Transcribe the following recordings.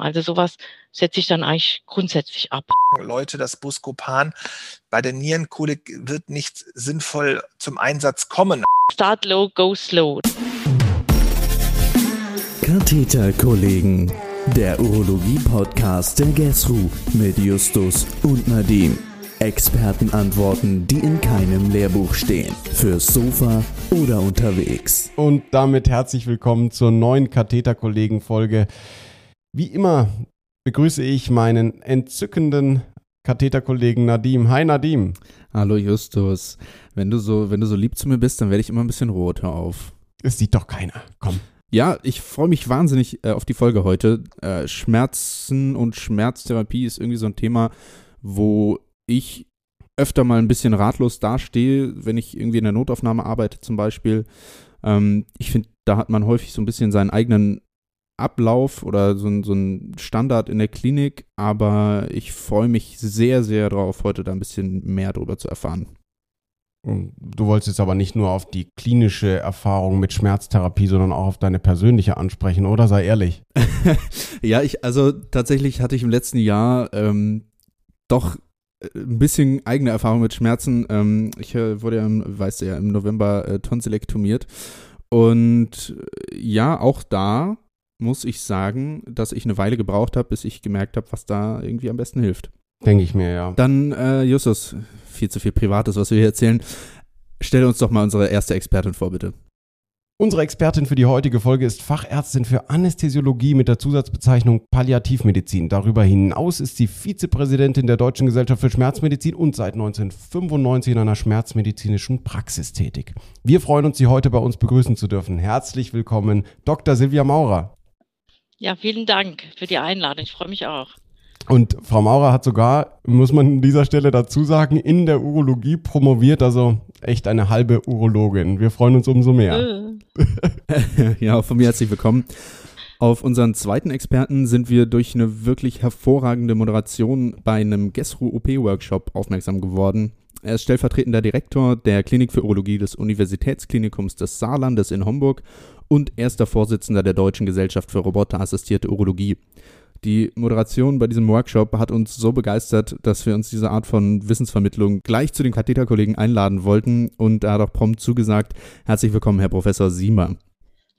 Also sowas setze ich dann eigentlich grundsätzlich ab. Leute, das Buscopan bei der Nierenkolik wird nicht sinnvoll zum Einsatz kommen. Start low, go slow. Katheterkollegen, der Urologie-Podcast der GESRU mit Justus und Nadim. Expertenantworten, die in keinem Lehrbuch stehen. Fürs Sofa oder unterwegs. Und damit herzlich willkommen zur neuen Katheterkollegen-Folge. Wie immer begrüße ich meinen entzückenden Katheterkollegen Nadim. Hi Nadim. Hallo Justus. Wenn du so, wenn du so lieb zu mir bist, dann werde ich immer ein bisschen rot. Hör auf. Es sieht doch keiner. Komm. Ja, ich freue mich wahnsinnig äh, auf die Folge heute. Äh, Schmerzen und Schmerztherapie ist irgendwie so ein Thema, wo ich öfter mal ein bisschen ratlos dastehe, wenn ich irgendwie in der Notaufnahme arbeite zum Beispiel. Ähm, ich finde, da hat man häufig so ein bisschen seinen eigenen Ablauf oder so ein, so ein Standard in der Klinik, aber ich freue mich sehr, sehr darauf, heute da ein bisschen mehr darüber zu erfahren. Du wolltest jetzt aber nicht nur auf die klinische Erfahrung mit Schmerztherapie, sondern auch auf deine persönliche ansprechen, oder? Sei ehrlich. ja, ich, also tatsächlich hatte ich im letzten Jahr ähm, doch äh, ein bisschen eigene Erfahrung mit Schmerzen. Ähm, ich äh, wurde ja, weißt du ja, im November äh, tonsilektomiert. Und äh, ja, auch da muss ich sagen, dass ich eine Weile gebraucht habe, bis ich gemerkt habe, was da irgendwie am besten hilft. Denke ich mir, ja. Dann, äh, Justus, viel zu viel Privates, was wir hier erzählen. Stell uns doch mal unsere erste Expertin vor, bitte. Unsere Expertin für die heutige Folge ist Fachärztin für Anästhesiologie mit der Zusatzbezeichnung Palliativmedizin. Darüber hinaus ist sie Vizepräsidentin der Deutschen Gesellschaft für Schmerzmedizin und seit 1995 in einer schmerzmedizinischen Praxis tätig. Wir freuen uns, Sie heute bei uns begrüßen zu dürfen. Herzlich willkommen, Dr. Silvia Maurer. Ja, vielen Dank für die Einladung. Ich freue mich auch. Und Frau Maurer hat sogar, muss man an dieser Stelle dazu sagen, in der Urologie promoviert, also echt eine halbe Urologin. Wir freuen uns umso mehr. Äh. ja, von mir herzlich willkommen. Auf unseren zweiten Experten sind wir durch eine wirklich hervorragende Moderation bei einem GESRU OP-Workshop aufmerksam geworden. Er ist stellvertretender Direktor der Klinik für Urologie des Universitätsklinikums des Saarlandes in Homburg und erster Vorsitzender der Deutschen Gesellschaft für roboterassistierte Urologie. Die Moderation bei diesem Workshop hat uns so begeistert, dass wir uns diese Art von Wissensvermittlung gleich zu den Katheterkollegen einladen wollten und er hat auch prompt zugesagt. Herzlich willkommen, Herr Professor Siemer.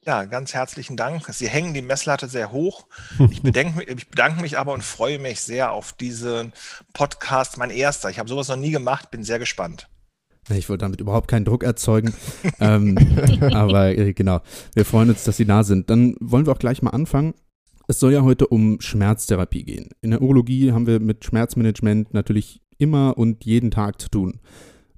Ja, ganz herzlichen Dank. Sie hängen die Messlatte sehr hoch. Ich bedanke, ich bedanke mich aber und freue mich sehr auf diesen Podcast, mein erster. Ich habe sowas noch nie gemacht, bin sehr gespannt. Ich wollte damit überhaupt keinen Druck erzeugen. ähm, aber äh, genau, wir freuen uns, dass Sie da sind. Dann wollen wir auch gleich mal anfangen. Es soll ja heute um Schmerztherapie gehen. In der Urologie haben wir mit Schmerzmanagement natürlich immer und jeden Tag zu tun.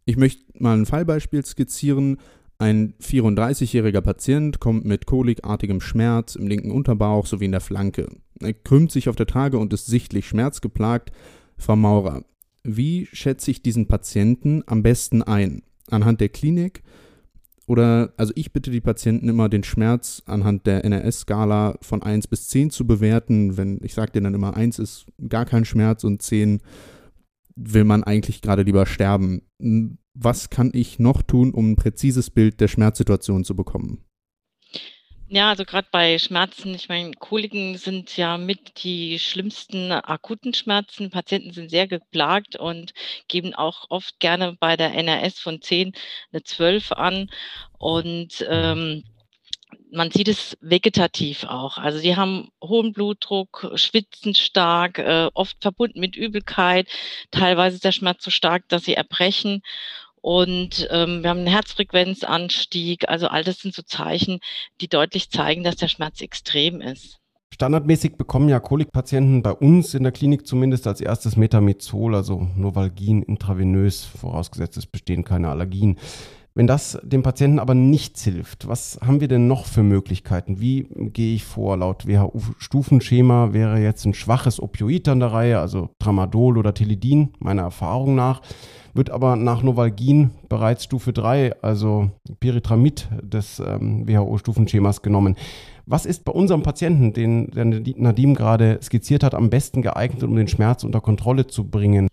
Ich möchte mal ein Fallbeispiel skizzieren. Ein 34-jähriger Patient kommt mit kolikartigem Schmerz im linken Unterbauch sowie in der Flanke. Er krümmt sich auf der Trage und ist sichtlich schmerzgeplagt. Frau Maurer, wie schätze ich diesen Patienten am besten ein? Anhand der Klinik? Oder, also ich bitte die Patienten immer, den Schmerz anhand der NRS-Skala von 1 bis 10 zu bewerten. Wenn ich sage denen dann immer, 1 ist gar kein Schmerz und 10 will man eigentlich gerade lieber sterben. Was kann ich noch tun, um ein präzises Bild der Schmerzsituation zu bekommen? Ja, also gerade bei Schmerzen, ich meine, Koliken sind ja mit die schlimmsten akuten Schmerzen. Patienten sind sehr geplagt und geben auch oft gerne bei der NRS von 10 eine 12 an. Und ähm, man sieht es vegetativ auch. Also die haben hohen Blutdruck, schwitzen stark, äh, oft verbunden mit Übelkeit. Teilweise ist der Schmerz so stark, dass sie erbrechen. Und ähm, wir haben einen Herzfrequenzanstieg. Also all das sind so Zeichen, die deutlich zeigen, dass der Schmerz extrem ist. Standardmäßig bekommen ja Kolikpatienten bei uns in der Klinik zumindest als erstes Metamizol, also Novalgin intravenös, vorausgesetzt es bestehen keine Allergien. Wenn das dem Patienten aber nichts hilft, was haben wir denn noch für Möglichkeiten? Wie gehe ich vor? Laut WHO-Stufenschema wäre jetzt ein schwaches Opioid an der Reihe, also Tramadol oder Tilidin, meiner Erfahrung nach wird aber nach Novalgin bereits Stufe 3, also Pyritramid des ähm, WHO-Stufenschemas genommen. Was ist bei unserem Patienten, den der Nadim gerade skizziert hat, am besten geeignet, um den Schmerz unter Kontrolle zu bringen?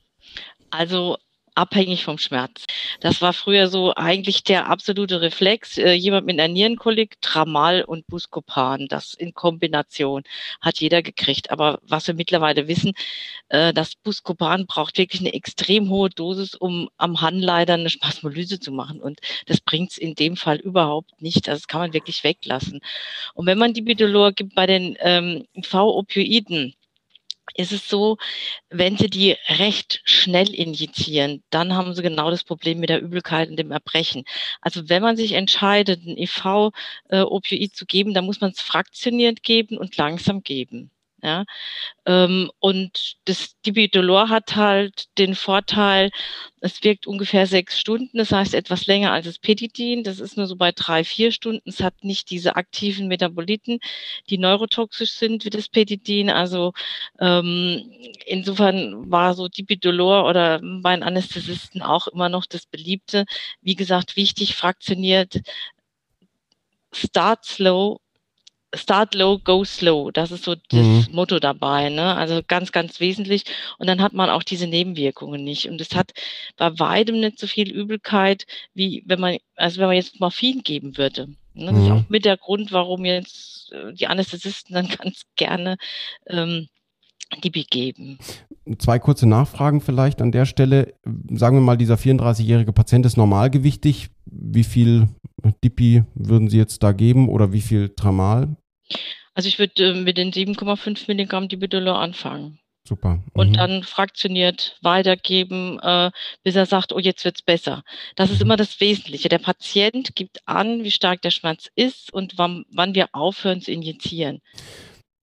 Also abhängig vom Schmerz. Das war früher so eigentlich der absolute Reflex. Äh, jemand mit einer Nierenkolik, Tramal und Buscopan, das in Kombination hat jeder gekriegt. Aber was wir mittlerweile wissen, äh, das Buscopan braucht wirklich eine extrem hohe Dosis, um am Handleiter eine Spasmolyse zu machen. Und das bringt es in dem Fall überhaupt nicht. Also das kann man wirklich weglassen. Und wenn man die Bidolor gibt bei den ähm, V-Opioiden, ist es so, wenn Sie die recht schnell injizieren, dann haben Sie genau das Problem mit der Übelkeit und dem Erbrechen. Also wenn man sich entscheidet, ein IV-Opioid äh, zu geben, dann muss man es fraktioniert geben und langsam geben. Ja, ähm, und das Dibidolor hat halt den Vorteil, es wirkt ungefähr sechs Stunden, das heißt etwas länger als das Petidin. Das ist nur so bei drei, vier Stunden. Es hat nicht diese aktiven Metaboliten, die neurotoxisch sind wie das Petidin. Also ähm, insofern war so Dibidolor oder bei den Anästhesisten auch immer noch das Beliebte. Wie gesagt, wichtig, fraktioniert, start slow, Start low, go slow. Das ist so das mhm. Motto dabei. Ne? Also ganz, ganz wesentlich. Und dann hat man auch diese Nebenwirkungen nicht. Und es hat bei weitem nicht so viel Übelkeit, wie wenn man, also wenn man jetzt Morphin geben würde. Ne? Das mhm. ist auch mit der Grund, warum jetzt äh, die Anästhesisten dann ganz gerne ähm, die begeben. Zwei kurze Nachfragen vielleicht an der Stelle. Sagen wir mal, dieser 34-jährige Patient ist normalgewichtig. Wie viel Dipi würden Sie jetzt da geben oder wie viel Tramal? Also ich würde äh, mit den 7,5 Milligramm Dibidolor anfangen. Super. Mhm. Und dann fraktioniert weitergeben, äh, bis er sagt, oh, jetzt wird's besser. Das ist mhm. immer das Wesentliche. Der Patient gibt an, wie stark der Schmerz ist und wann, wann wir aufhören zu injizieren.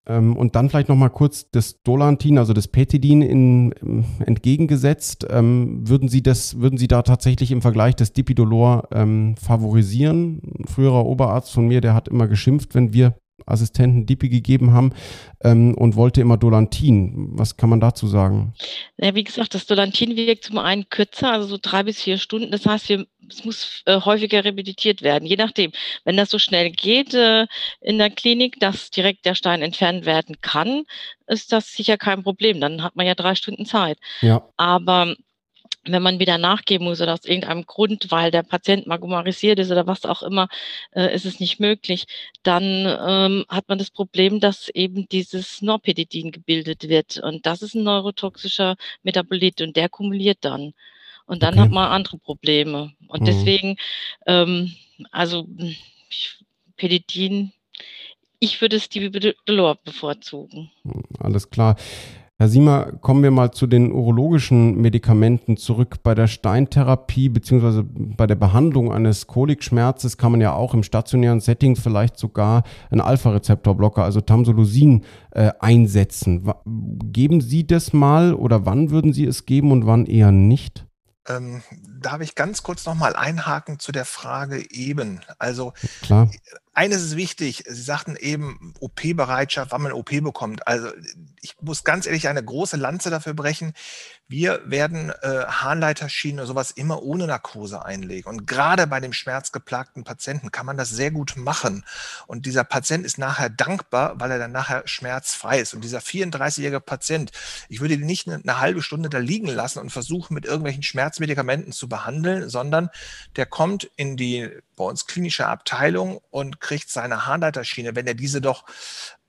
Ähm, und dann vielleicht nochmal kurz das Dolantin, also das Petidin in, ähm, entgegengesetzt. Ähm, würden Sie das, würden Sie da tatsächlich im Vergleich das Dipidolor ähm, favorisieren? Ein früherer Oberarzt von mir, der hat immer geschimpft, wenn wir Assistenten Dipi gegeben haben ähm, und wollte immer Dolantin. Was kann man dazu sagen? Ja, wie gesagt, das Dolantin wirkt zum einen kürzer, also so drei bis vier Stunden. Das heißt, wir, es muss äh, häufiger repetiert werden, je nachdem. Wenn das so schnell geht äh, in der Klinik, dass direkt der Stein entfernt werden kann, ist das sicher kein Problem. Dann hat man ja drei Stunden Zeit. Ja. Aber wenn man wieder nachgeben muss oder aus irgendeinem Grund, weil der Patient margomarisiert ist oder was auch immer, äh, ist es nicht möglich, dann ähm, hat man das Problem, dass eben dieses Norpedidin gebildet wird. Und das ist ein neurotoxischer Metabolit und der kumuliert dann. Und dann okay. hat man andere Probleme. Und mhm. deswegen, ähm, also Pedidin, ich würde es die Dolor bevorzugen. Alles klar. Herr Siemer, kommen wir mal zu den urologischen Medikamenten zurück. Bei der Steintherapie beziehungsweise bei der Behandlung eines Kolikschmerzes kann man ja auch im stationären Setting vielleicht sogar einen Alpha-Rezeptorblocker, also Tamsulosin, äh, einsetzen. Geben Sie das mal oder wann würden Sie es geben und wann eher nicht? Ähm, darf ich ganz kurz nochmal einhaken zu der Frage eben? Also Klar. Eines ist wichtig, Sie sagten eben OP-Bereitschaft, wann man OP bekommt. Also ich muss ganz ehrlich eine große Lanze dafür brechen. Wir werden äh, Harnleiterschienen oder sowas immer ohne Narkose einlegen. Und gerade bei dem schmerzgeplagten Patienten kann man das sehr gut machen. Und dieser Patient ist nachher dankbar, weil er dann nachher schmerzfrei ist. Und dieser 34-jährige Patient, ich würde ihn nicht eine, eine halbe Stunde da liegen lassen und versuchen, mit irgendwelchen Schmerzmedikamenten zu behandeln, sondern der kommt in die bei uns klinische Abteilung und kriegt seine Harnleiterschiene, wenn er diese doch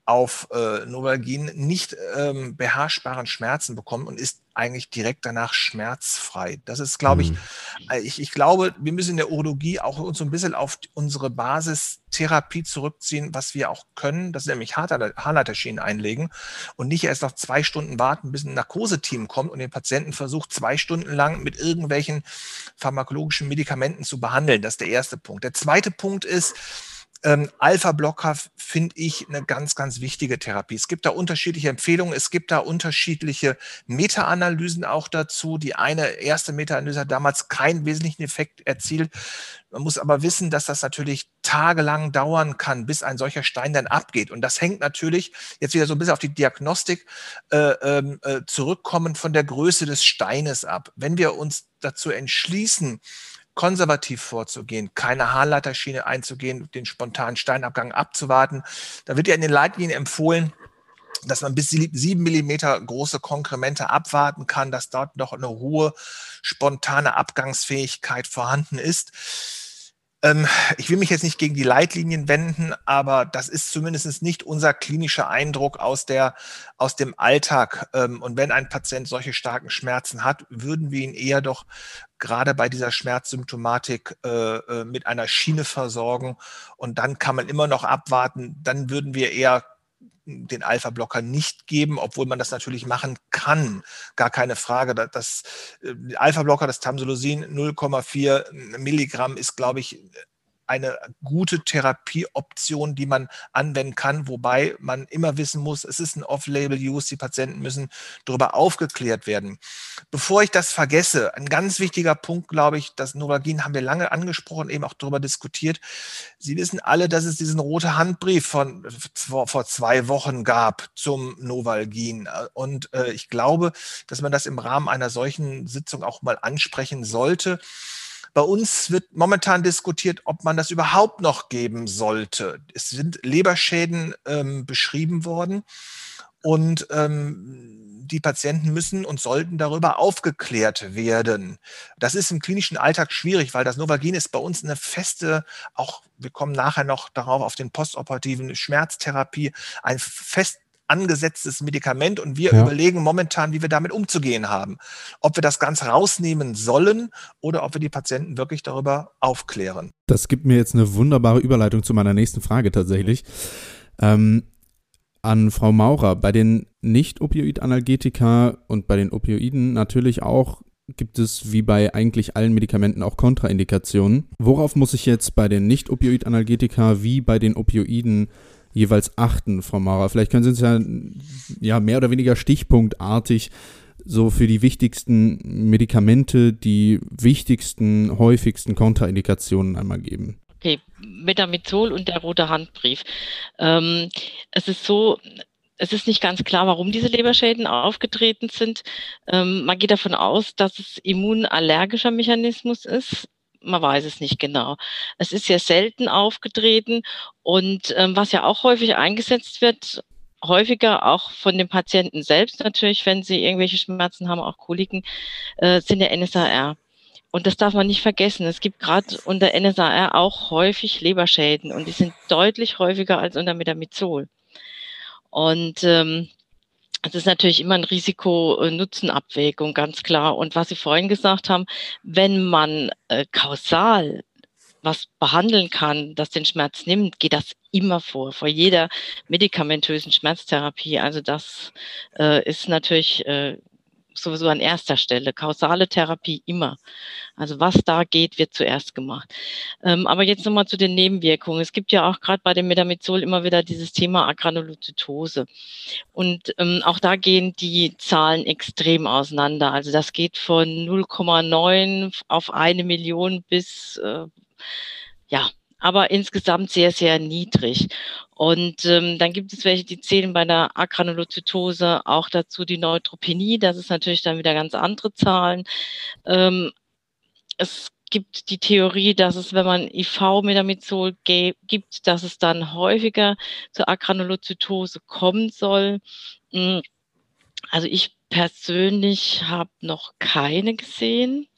auf äh, Novalgin nicht ähm, beherrschbaren Schmerzen bekommen und ist eigentlich direkt danach schmerzfrei. Das ist, glaube ich, mhm. Äh, ich, ich glaube, wir müssen in der Urologie auch uns so ein bisschen auf unsere Basistherapie zurückziehen, was wir auch können. Das ist nämlich Haarleiterschienen einlegen und nicht erst noch zwei Stunden warten, bis ein Narkoseteam kommt und den Patienten versucht, zwei Stunden lang mit irgendwelchen pharmakologischen Medikamenten zu behandeln. Das ist der erste Punkt. Der zweite Punkt ist, ähm, Alpha-Blocker finde ich eine ganz, ganz wichtige Therapie. Es gibt da unterschiedliche Empfehlungen, es gibt da unterschiedliche Meta-Analysen auch dazu. Die eine erste Meta-Analyse hat damals keinen wesentlichen Effekt erzielt. Man muss aber wissen, dass das natürlich tagelang dauern kann, bis ein solcher Stein dann abgeht. Und das hängt natürlich jetzt wieder so ein bisschen auf die Diagnostik äh, ähm, äh, zurückkommen von der Größe des Steines ab. Wenn wir uns dazu entschließen, konservativ vorzugehen, keine Haarleiterschiene einzugehen, den spontanen Steinabgang abzuwarten. Da wird ja in den Leitlinien empfohlen, dass man bis sieben Millimeter große Konkremente abwarten kann, dass dort noch eine hohe spontane Abgangsfähigkeit vorhanden ist. Ähm, ich will mich jetzt nicht gegen die Leitlinien wenden, aber das ist zumindest nicht unser klinischer Eindruck aus, der, aus dem Alltag. Ähm, und wenn ein Patient solche starken Schmerzen hat, würden wir ihn eher doch gerade bei dieser Schmerzsymptomatik äh, äh mit einer Schiene versorgen. Und dann kann man immer noch abwarten. Dann würden wir eher den Alpha-Blocker nicht geben, obwohl man das natürlich machen kann. Gar keine Frage. Das äh, Alpha-Blocker, das Tamsulosin 0,4 Milligramm ist, glaube ich, eine gute Therapieoption, die man anwenden kann, wobei man immer wissen muss, es ist ein Off-Label-Use, die Patienten müssen darüber aufgeklärt werden. Bevor ich das vergesse, ein ganz wichtiger Punkt, glaube ich, das Novagin haben wir lange angesprochen, eben auch darüber diskutiert. Sie wissen alle, dass es diesen rote Handbrief von vor, vor zwei Wochen gab zum Novalgin. Und äh, ich glaube, dass man das im Rahmen einer solchen Sitzung auch mal ansprechen sollte. Bei uns wird momentan diskutiert, ob man das überhaupt noch geben sollte. Es sind Leberschäden ähm, beschrieben worden und ähm, die Patienten müssen und sollten darüber aufgeklärt werden. Das ist im klinischen Alltag schwierig, weil das Novagin ist bei uns eine feste, auch wir kommen nachher noch darauf auf den postoperativen Schmerztherapie, ein fest angesetztes Medikament und wir ja. überlegen momentan, wie wir damit umzugehen haben. Ob wir das ganz rausnehmen sollen oder ob wir die Patienten wirklich darüber aufklären. Das gibt mir jetzt eine wunderbare Überleitung zu meiner nächsten Frage tatsächlich. Ähm, an Frau Maurer, bei den Nicht-Opioid-Analgetika und bei den Opioiden natürlich auch gibt es wie bei eigentlich allen Medikamenten auch Kontraindikationen. Worauf muss ich jetzt bei den Nicht-Opioid-Analgetika wie bei den Opioiden jeweils achten, Frau Maurer? Vielleicht können Sie uns ja, ja mehr oder weniger stichpunktartig so für die wichtigsten Medikamente die wichtigsten, häufigsten Kontraindikationen einmal geben. Okay, Metamizol und der rote Handbrief. Ähm, es ist so, es ist nicht ganz klar, warum diese Leberschäden aufgetreten sind. Ähm, man geht davon aus, dass es immunallergischer Mechanismus ist man weiß es nicht genau. Es ist sehr selten aufgetreten und ähm, was ja auch häufig eingesetzt wird, häufiger auch von den Patienten selbst natürlich, wenn sie irgendwelche Schmerzen haben, auch Koliken, äh, sind der NSAR. Und das darf man nicht vergessen. Es gibt gerade unter NSAR auch häufig Leberschäden und die sind deutlich häufiger als unter Metamizol. Und ähm, es ist natürlich immer ein Risiko-Nutzen-Abwägung, ganz klar. Und was Sie vorhin gesagt haben, wenn man äh, kausal was behandeln kann, das den Schmerz nimmt, geht das immer vor, vor jeder medikamentösen Schmerztherapie. Also das äh, ist natürlich äh, sowieso an erster Stelle. Kausale Therapie immer. Also was da geht, wird zuerst gemacht. Ähm, aber jetzt nochmal zu den Nebenwirkungen. Es gibt ja auch gerade bei dem Metamizol immer wieder dieses Thema Agranulozytose. Und ähm, auch da gehen die Zahlen extrem auseinander. Also das geht von 0,9 auf eine Million bis äh, ja, aber insgesamt sehr, sehr niedrig. Und ähm, dann gibt es welche, die zählen bei der Agranulozytose auch dazu die Neutropenie. Das ist natürlich dann wieder ganz andere Zahlen. Ähm, es gibt die Theorie, dass es, wenn man IV-Metamizol gibt, dass es dann häufiger zur Agranulozytose kommen soll. Hm, also ich persönlich habe noch keine gesehen.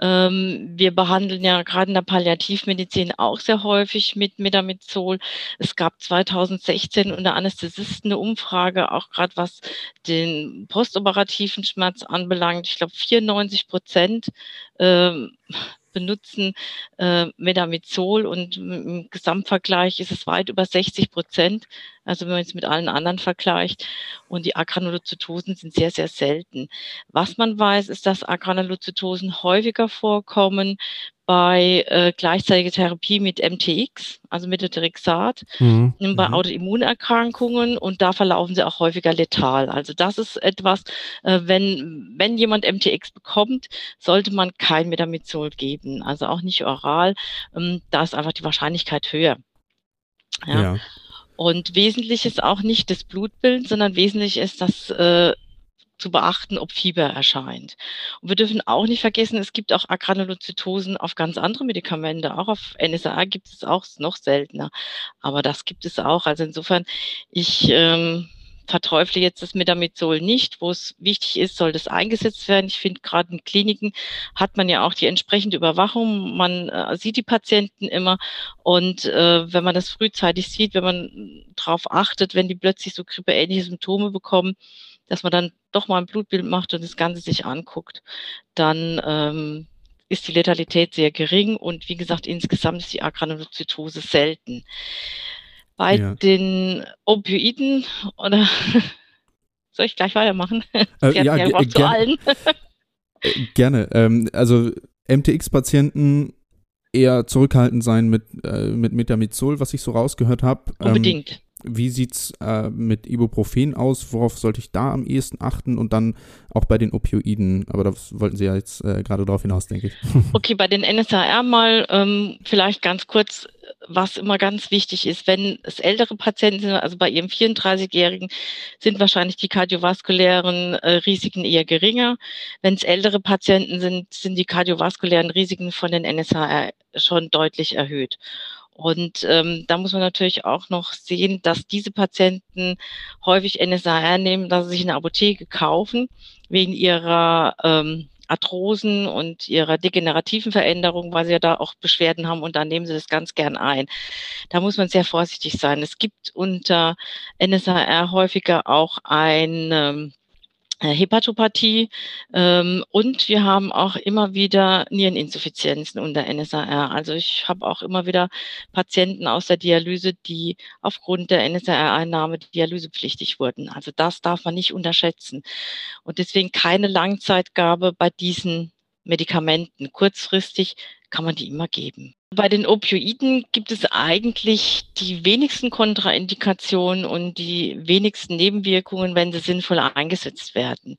Ähm, wir behandeln ja gerade in der Palliativmedizin auch sehr häufig mit Metamizol. Es gab 2016 unter Anästhesisten eine Umfrage, auch gerade was den postoperativen Schmerz anbelangt. Ich glaube, 94 Prozent ähm, benutzen äh, Metamizol und im Gesamtvergleich ist es weit über 60 Prozent. Also wenn man es mit allen anderen vergleicht. Und die Agranulozytosen sind sehr, sehr selten. Was man weiß, ist, dass Agranulozytosen häufiger vorkommen bei äh, gleichzeitiger Therapie mit MTX, also Methotrexat, mhm. bei mhm. Autoimmunerkrankungen und da verlaufen sie auch häufiger letal. Also das ist etwas, äh, wenn, wenn jemand MTX bekommt, sollte man kein Metamizol geben, also auch nicht oral. Ähm, da ist einfach die Wahrscheinlichkeit höher. ja. ja. Und wesentlich ist auch nicht das Blutbild, sondern wesentlich ist, dass äh, zu beachten, ob Fieber erscheint. Und wir dürfen auch nicht vergessen, es gibt auch Agranulozytosen auf ganz andere Medikamente. Auch auf NSA gibt es auch noch seltener. Aber das gibt es auch. Also insofern, ich ähm, verteufle jetzt das Metamizol nicht. Wo es wichtig ist, soll das eingesetzt werden. Ich finde, gerade in Kliniken hat man ja auch die entsprechende Überwachung. Man äh, sieht die Patienten immer. Und äh, wenn man das frühzeitig sieht, wenn man darauf achtet, wenn die plötzlich so grippeähnliche Symptome bekommen, dass man dann doch mal ein Blutbild macht und das Ganze sich anguckt, dann ähm, ist die Letalität sehr gering und wie gesagt, insgesamt ist die Agranulozytose selten. Bei ja. den Opioiden oder soll ich gleich weitermachen? Äh, ja, ja zu allen. Äh, gerne. Ähm, also MTX-Patienten eher zurückhaltend sein mit, äh, mit Metamizol, was ich so rausgehört habe. Ähm, Unbedingt. Ähm, wie sieht es äh, mit Ibuprofen aus? Worauf sollte ich da am ehesten achten? Und dann auch bei den Opioiden. Aber das wollten Sie ja jetzt äh, gerade darauf hinaus, denke ich. Okay, bei den NSAR mal ähm, vielleicht ganz kurz, was immer ganz wichtig ist, wenn es ältere Patienten sind, also bei Ihrem 34-Jährigen, sind wahrscheinlich die kardiovaskulären äh, Risiken eher geringer. Wenn es ältere Patienten sind, sind die kardiovaskulären Risiken von den NSAR schon deutlich erhöht. Und ähm, da muss man natürlich auch noch sehen, dass diese Patienten häufig NSAR nehmen, dass sie sich eine Apotheke kaufen, wegen ihrer ähm, Arthrosen und ihrer degenerativen Veränderung, weil sie ja da auch Beschwerden haben und da nehmen sie das ganz gern ein. Da muss man sehr vorsichtig sein. Es gibt unter NSAR häufiger auch ein ähm, äh, Hepatopathie ähm, und wir haben auch immer wieder Niereninsuffizienzen unter NSAR. Also ich habe auch immer wieder Patienten aus der Dialyse, die aufgrund der NSAR-Einnahme dialysepflichtig wurden. Also das darf man nicht unterschätzen. Und deswegen keine Langzeitgabe bei diesen Medikamenten. Kurzfristig kann man die immer geben. Bei den Opioiden gibt es eigentlich die wenigsten Kontraindikationen und die wenigsten Nebenwirkungen, wenn sie sinnvoll eingesetzt werden.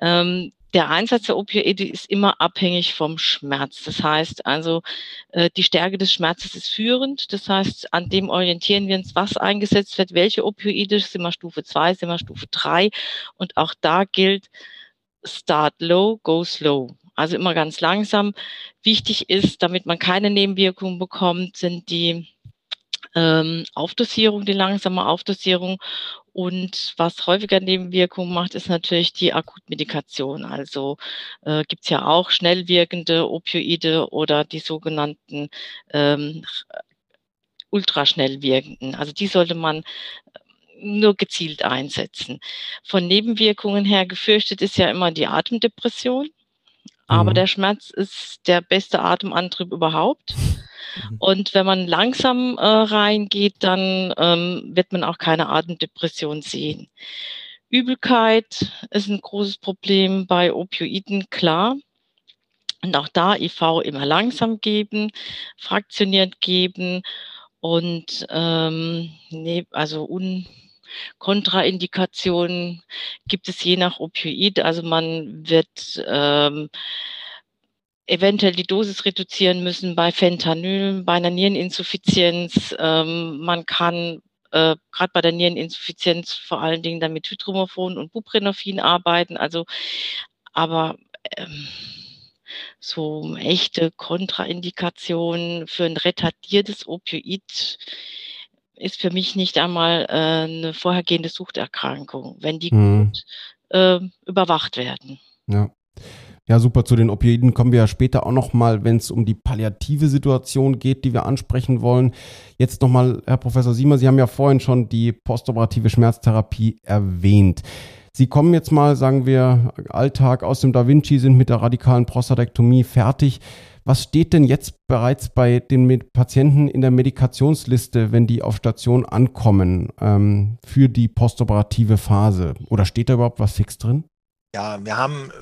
Ähm, der Einsatz der Opioide ist immer abhängig vom Schmerz. Das heißt also, äh, die Stärke des Schmerzes ist führend. Das heißt, an dem orientieren wir uns, was eingesetzt wird, welche Opioide, sind wir Stufe 2, sind wir Stufe 3. Und auch da gilt, start low, go slow. Also immer ganz langsam. Wichtig ist, damit man keine Nebenwirkungen bekommt, sind die ähm, Aufdosierung, die langsame Aufdosierung. Und was häufiger Nebenwirkungen macht, ist natürlich die Akutmedikation. Also äh, gibt es ja auch schnell wirkende Opioide oder die sogenannten ähm, ultraschnell wirkenden. Also die sollte man nur gezielt einsetzen. Von Nebenwirkungen her gefürchtet ist ja immer die Atemdepression. Aber mhm. der Schmerz ist der beste Atemantrieb überhaupt. Mhm. Und wenn man langsam äh, reingeht, dann ähm, wird man auch keine Atemdepression sehen. Übelkeit ist ein großes Problem bei Opioiden, klar. Und auch da IV immer langsam geben, fraktioniert geben und ähm, nee, also un, Kontraindikationen gibt es je nach Opioid. Also man wird ähm, eventuell die Dosis reduzieren müssen bei Fentanyl, bei einer Niereninsuffizienz. Ähm, man kann äh, gerade bei der Niereninsuffizienz vor allen Dingen dann mit Hydromorphon und Buprenorphin arbeiten. Also, aber ähm, so echte Kontraindikationen für ein retardiertes Opioid ist für mich nicht einmal äh, eine vorhergehende Suchterkrankung, wenn die mhm. gut äh, überwacht werden. Ja. Ja, super. Zu den Opioiden kommen wir ja später auch nochmal, wenn es um die palliative Situation geht, die wir ansprechen wollen. Jetzt nochmal, Herr Professor Siemer, Sie haben ja vorhin schon die postoperative Schmerztherapie erwähnt. Sie kommen jetzt mal, sagen wir, Alltag aus dem Da Vinci, sind mit der radikalen Prostatektomie fertig. Was steht denn jetzt bereits bei den Patienten in der Medikationsliste, wenn die auf Station ankommen ähm, für die postoperative Phase? Oder steht da überhaupt was fix drin? Ja, wir haben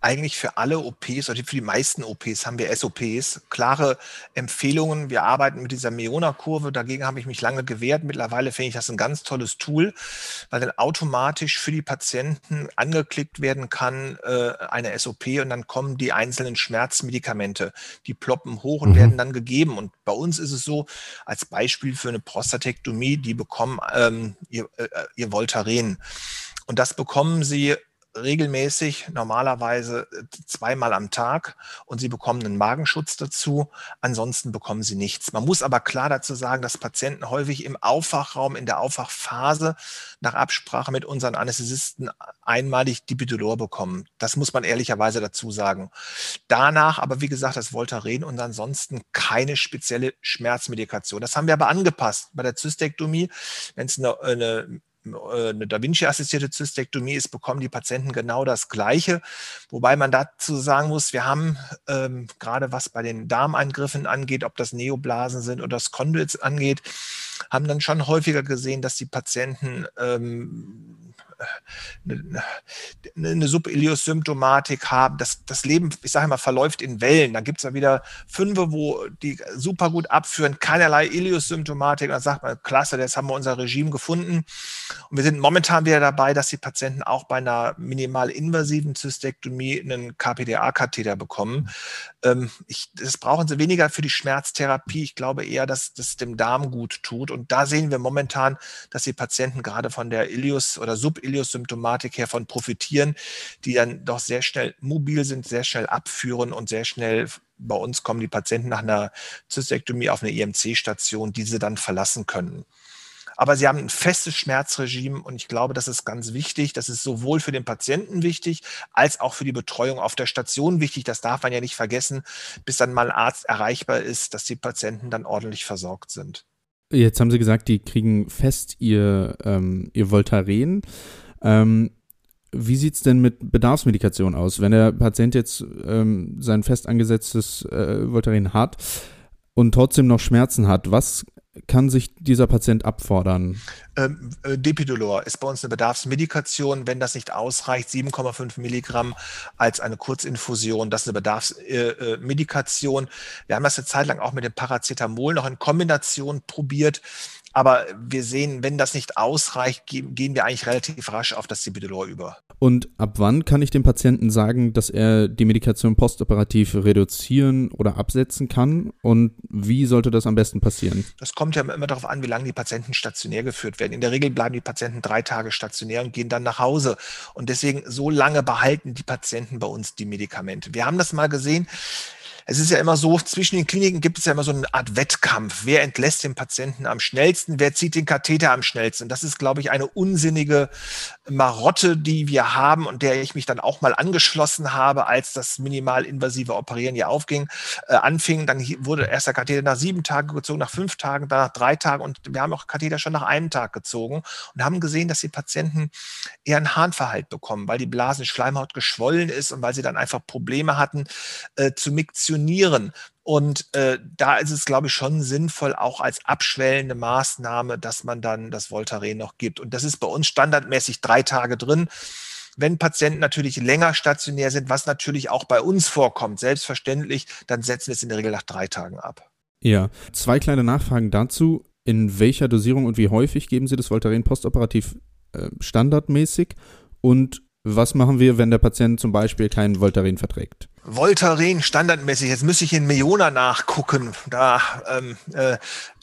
eigentlich für alle OPs oder für die meisten OPs haben wir SOPs, klare Empfehlungen. Wir arbeiten mit dieser Meona-Kurve. Dagegen habe ich mich lange gewehrt. Mittlerweile finde ich das ein ganz tolles Tool, weil dann automatisch für die Patienten angeklickt werden kann, äh, eine SOP und dann kommen die einzelnen Schmerzmedikamente. Die ploppen hoch und mhm. werden dann gegeben. Und bei uns ist es so, als Beispiel für eine Prostatektomie, die bekommen ähm, ihr, äh, ihr Voltaren. Und das bekommen sie regelmäßig, normalerweise äh, zweimal am Tag und sie bekommen einen Magenschutz dazu. Ansonsten bekommen sie nichts. Man muss aber klar dazu sagen, dass Patienten häufig im Aufwachraum, in der Aufwachphase nach Absprache mit unseren Anästhesisten einmalig Dipidolor bekommen. Das muss man ehrlicherweise dazu sagen. Danach aber, wie gesagt, das Voltaren und ansonsten keine spezielle Schmerzmedikation. Das haben wir aber angepasst bei der Zystektomie. Wenn es eine, eine eine Da Vinci-assistierte Zystektomie ist, bekommen die Patienten genau das Gleiche. Wobei man dazu sagen muss, wir haben ähm, gerade was bei den Darmeingriffen angeht, ob das Neoblasen sind oder das Conduits angeht, haben dann schon häufiger gesehen, dass die Patienten ähm, eine, eine Subilius-Symptomatik haben. Das, das Leben, ich sage mal, verläuft in Wellen. Dann gibt es ja wieder fünf, wo die super gut abführen, keinerlei Ilius-Symptomatik. Dann sagt man, klasse, jetzt haben wir unser Regime gefunden. Und wir sind momentan wieder dabei, dass die Patienten auch bei einer minimal-invasiven Zystektomie einen KPDA-Katheter bekommen. Ähm, ich, das brauchen sie weniger für die Schmerztherapie. Ich glaube eher, dass das dem Darm gut tut. Und da sehen wir momentan, dass die Patienten gerade von der Ilius- oder Sub-Ilius-Symptomatik her profitieren, die dann doch sehr schnell mobil sind, sehr schnell abführen und sehr schnell bei uns kommen die Patienten nach einer Zystektomie auf eine IMC-Station, die sie dann verlassen können. Aber sie haben ein festes Schmerzregime und ich glaube, das ist ganz wichtig. Das ist sowohl für den Patienten wichtig, als auch für die Betreuung auf der Station wichtig. Das darf man ja nicht vergessen, bis dann mal ein Arzt erreichbar ist, dass die Patienten dann ordentlich versorgt sind. Jetzt haben Sie gesagt, die kriegen fest ihr, ähm, ihr Voltaren. Ähm, wie sieht es denn mit Bedarfsmedikation aus? Wenn der Patient jetzt ähm, sein fest angesetztes äh, Voltaren hat und trotzdem noch Schmerzen hat, was kann sich dieser Patient abfordern? Ähm, äh, Depidolor ist bei uns eine Bedarfsmedikation. Wenn das nicht ausreicht, 7,5 Milligramm als eine Kurzinfusion. Das ist eine Bedarfsmedikation. Äh, äh, Wir haben das eine Zeit lang auch mit dem Paracetamol noch in Kombination probiert. Aber wir sehen, wenn das nicht ausreicht, gehen wir eigentlich relativ rasch auf das Cipidolor über. Und ab wann kann ich dem Patienten sagen, dass er die Medikation postoperativ reduzieren oder absetzen kann? Und wie sollte das am besten passieren? Das kommt ja immer darauf an, wie lange die Patienten stationär geführt werden. In der Regel bleiben die Patienten drei Tage stationär und gehen dann nach Hause. Und deswegen so lange behalten die Patienten bei uns die Medikamente. Wir haben das mal gesehen es ist ja immer so, zwischen den Kliniken gibt es ja immer so eine Art Wettkampf. Wer entlässt den Patienten am schnellsten? Wer zieht den Katheter am schnellsten? Das ist, glaube ich, eine unsinnige Marotte, die wir haben und der ich mich dann auch mal angeschlossen habe, als das minimalinvasive Operieren hier aufging, äh, anfing. Dann wurde erst der Katheter nach sieben Tagen gezogen, nach fünf Tagen, dann nach drei Tagen und wir haben auch Katheter schon nach einem Tag gezogen und haben gesehen, dass die Patienten eher ein Harnverhalt bekommen, weil die Blasenschleimhaut geschwollen ist und weil sie dann einfach Probleme hatten äh, zu miktionieren. Und äh, da ist es, glaube ich, schon sinnvoll, auch als abschwellende Maßnahme, dass man dann das Voltaren noch gibt. Und das ist bei uns standardmäßig drei Tage drin. Wenn Patienten natürlich länger stationär sind, was natürlich auch bei uns vorkommt, selbstverständlich, dann setzen wir es in der Regel nach drei Tagen ab. Ja, zwei kleine Nachfragen dazu. In welcher Dosierung und wie häufig geben Sie das Voltaren postoperativ äh, standardmäßig? Und was machen wir, wenn der Patient zum Beispiel keinen Voltaren verträgt? Voltaren standardmäßig, jetzt müsste ich in Meona nachgucken. Da ähm, äh,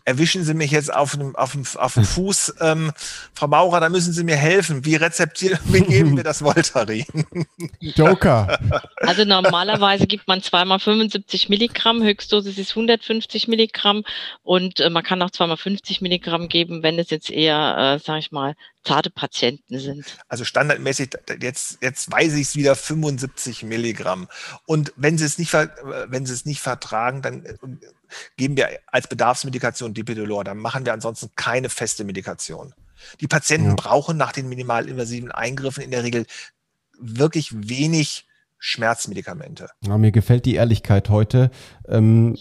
erwischen Sie mich jetzt auf dem, auf dem, auf dem Fuß. Ähm, Frau Maurer, da müssen Sie mir helfen. Wie rezeptieren, wie geben wir das Voltaren? Joker. Also normalerweise gibt man zweimal 75 Milligramm, Höchstdosis ist 150 Milligramm und äh, man kann auch zweimal 50 Milligramm geben, wenn es jetzt eher, äh, sag ich mal, zarte Patienten sind. Also standardmäßig, jetzt, jetzt weiß ich es wieder, 75 Milligramm. Und wenn Sie es nicht, wenn Sie es nicht vertragen, dann äh, geben wir als Bedarfsmedikation Dipidolor. Dann machen wir ansonsten keine feste Medikation. Die Patienten ja. brauchen nach den minimalinvasiven Eingriffen in der Regel wirklich wenig Schmerzmedikamente. Ja, mir gefällt die Ehrlichkeit heute. Ähm,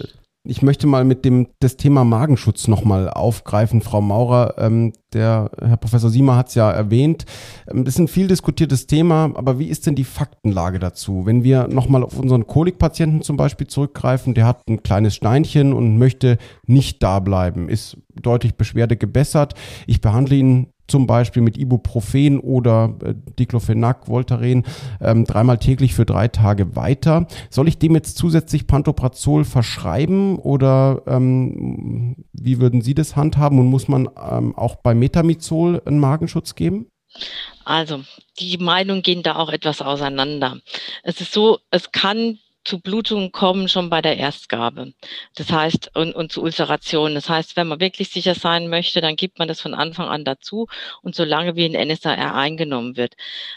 ich möchte mal mit dem das Thema Magenschutz nochmal aufgreifen, Frau Maurer. Ähm, der Herr Professor Siemer hat es ja erwähnt. Ähm, das ist ein viel diskutiertes Thema, aber wie ist denn die Faktenlage dazu? Wenn wir nochmal auf unseren Kolikpatienten zum Beispiel zurückgreifen, der hat ein kleines Steinchen und möchte nicht da bleiben, ist deutlich Beschwerde gebessert. Ich behandle ihn zum Beispiel mit Ibuprofen oder äh, Diclofenac, Voltaren, ähm, dreimal täglich für drei Tage weiter. Soll ich dem jetzt zusätzlich Pantoprazol verschreiben oder ähm, wie würden Sie das handhaben und muss man ähm, auch bei Metamizol einen Magenschutz geben? Also, die Meinungen gehen da auch etwas auseinander. Es ist so, es kann zu Blutungen kommen schon bei der Erstgabe. Das heißt, und, und zu Ulcerationen. Das heißt, wenn man wirklich sicher sein möchte, dann gibt man das von Anfang an dazu und solange wie ein NSAR eingenommen wird.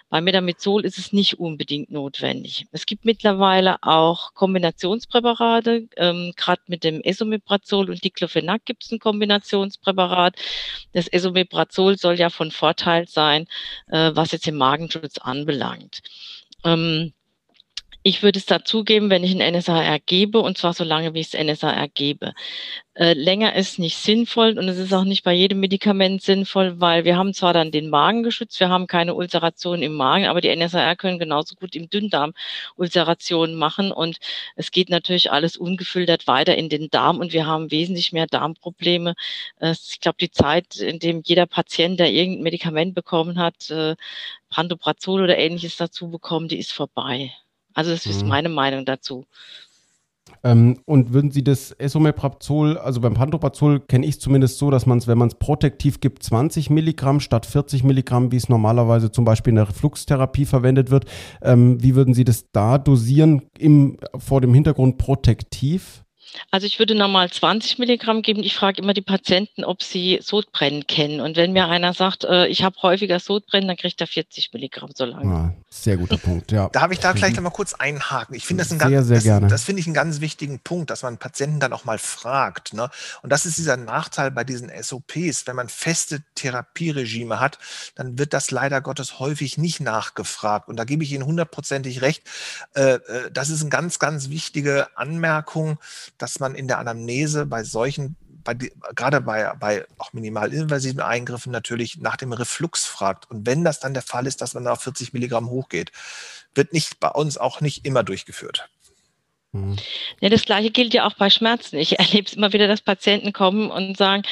Bei Metamizol ist es nicht unbedingt notwendig. Es gibt mittlerweile auch Kombinationspräparate, ähm, gerade mit dem Esomeprazol und Diclofenac gibt es ein Kombinationspräparat. Das Esomeprazol soll ja von Vorteil sein, äh, was jetzt den Magenschutz anbelangt. Ähm, ich würde es dazugeben, wenn ich ein NSAR gebe, und zwar so lange, wie ich das NSAR gebe. Äh, länger ist nicht sinnvoll und es ist auch nicht bei jedem Medikament sinnvoll, weil wir haben zwar dann den Magen geschützt, wir haben keine Ulceration im Magen, aber die NSAR können genauso gut im Dünndarm Ulcerationen machen und es geht natürlich alles ungefiltert weiter in den Darm und wir haben wesentlich mehr Darmprobleme. Äh, ich glaube, die Zeit, in dem jeder Patient, der irgendein Medikament bekommen hat, äh, Pantoprazol oder ähnliches dazu bekommen, die ist vorbei. Also das ist mhm. meine Meinung dazu. Ähm, und würden Sie das Esomeprazol, also beim Pantoprazol kenne ich es zumindest so, dass man es, wenn man es protektiv gibt, 20 Milligramm statt 40 Milligramm, wie es normalerweise zum Beispiel in der Refluxtherapie verwendet wird. Ähm, wie würden Sie das da dosieren im, vor dem Hintergrund protektiv? Also ich würde normal 20 Milligramm geben. Ich frage immer die Patienten, ob sie Sodbrennen kennen. Und wenn mir einer sagt, äh, ich habe häufiger Sodbrennen, dann kriegt er 40 Milligramm so lange. Ja, sehr guter Punkt, ja. Darf ich da gleich noch mal kurz einhaken? Ich finde das ein sehr, ganz, sehr das, gerne. das finde ich einen ganz wichtigen Punkt, dass man Patienten dann auch mal fragt. Ne? Und das ist dieser Nachteil bei diesen SOPs. Wenn man feste Therapieregime hat, dann wird das leider Gottes häufig nicht nachgefragt. Und da gebe ich Ihnen hundertprozentig recht. Äh, äh, das ist eine ganz, ganz wichtige Anmerkung dass man in der Anamnese bei solchen, bei die, gerade bei, bei auch minimalinvasiven Eingriffen natürlich nach dem Reflux fragt. Und wenn das dann der Fall ist, dass man auf 40 Milligramm hochgeht, wird nicht bei uns auch nicht immer durchgeführt. Mhm. Ja, das gleiche gilt ja auch bei Schmerzen. Ich erlebe es immer wieder, dass Patienten kommen und sagen,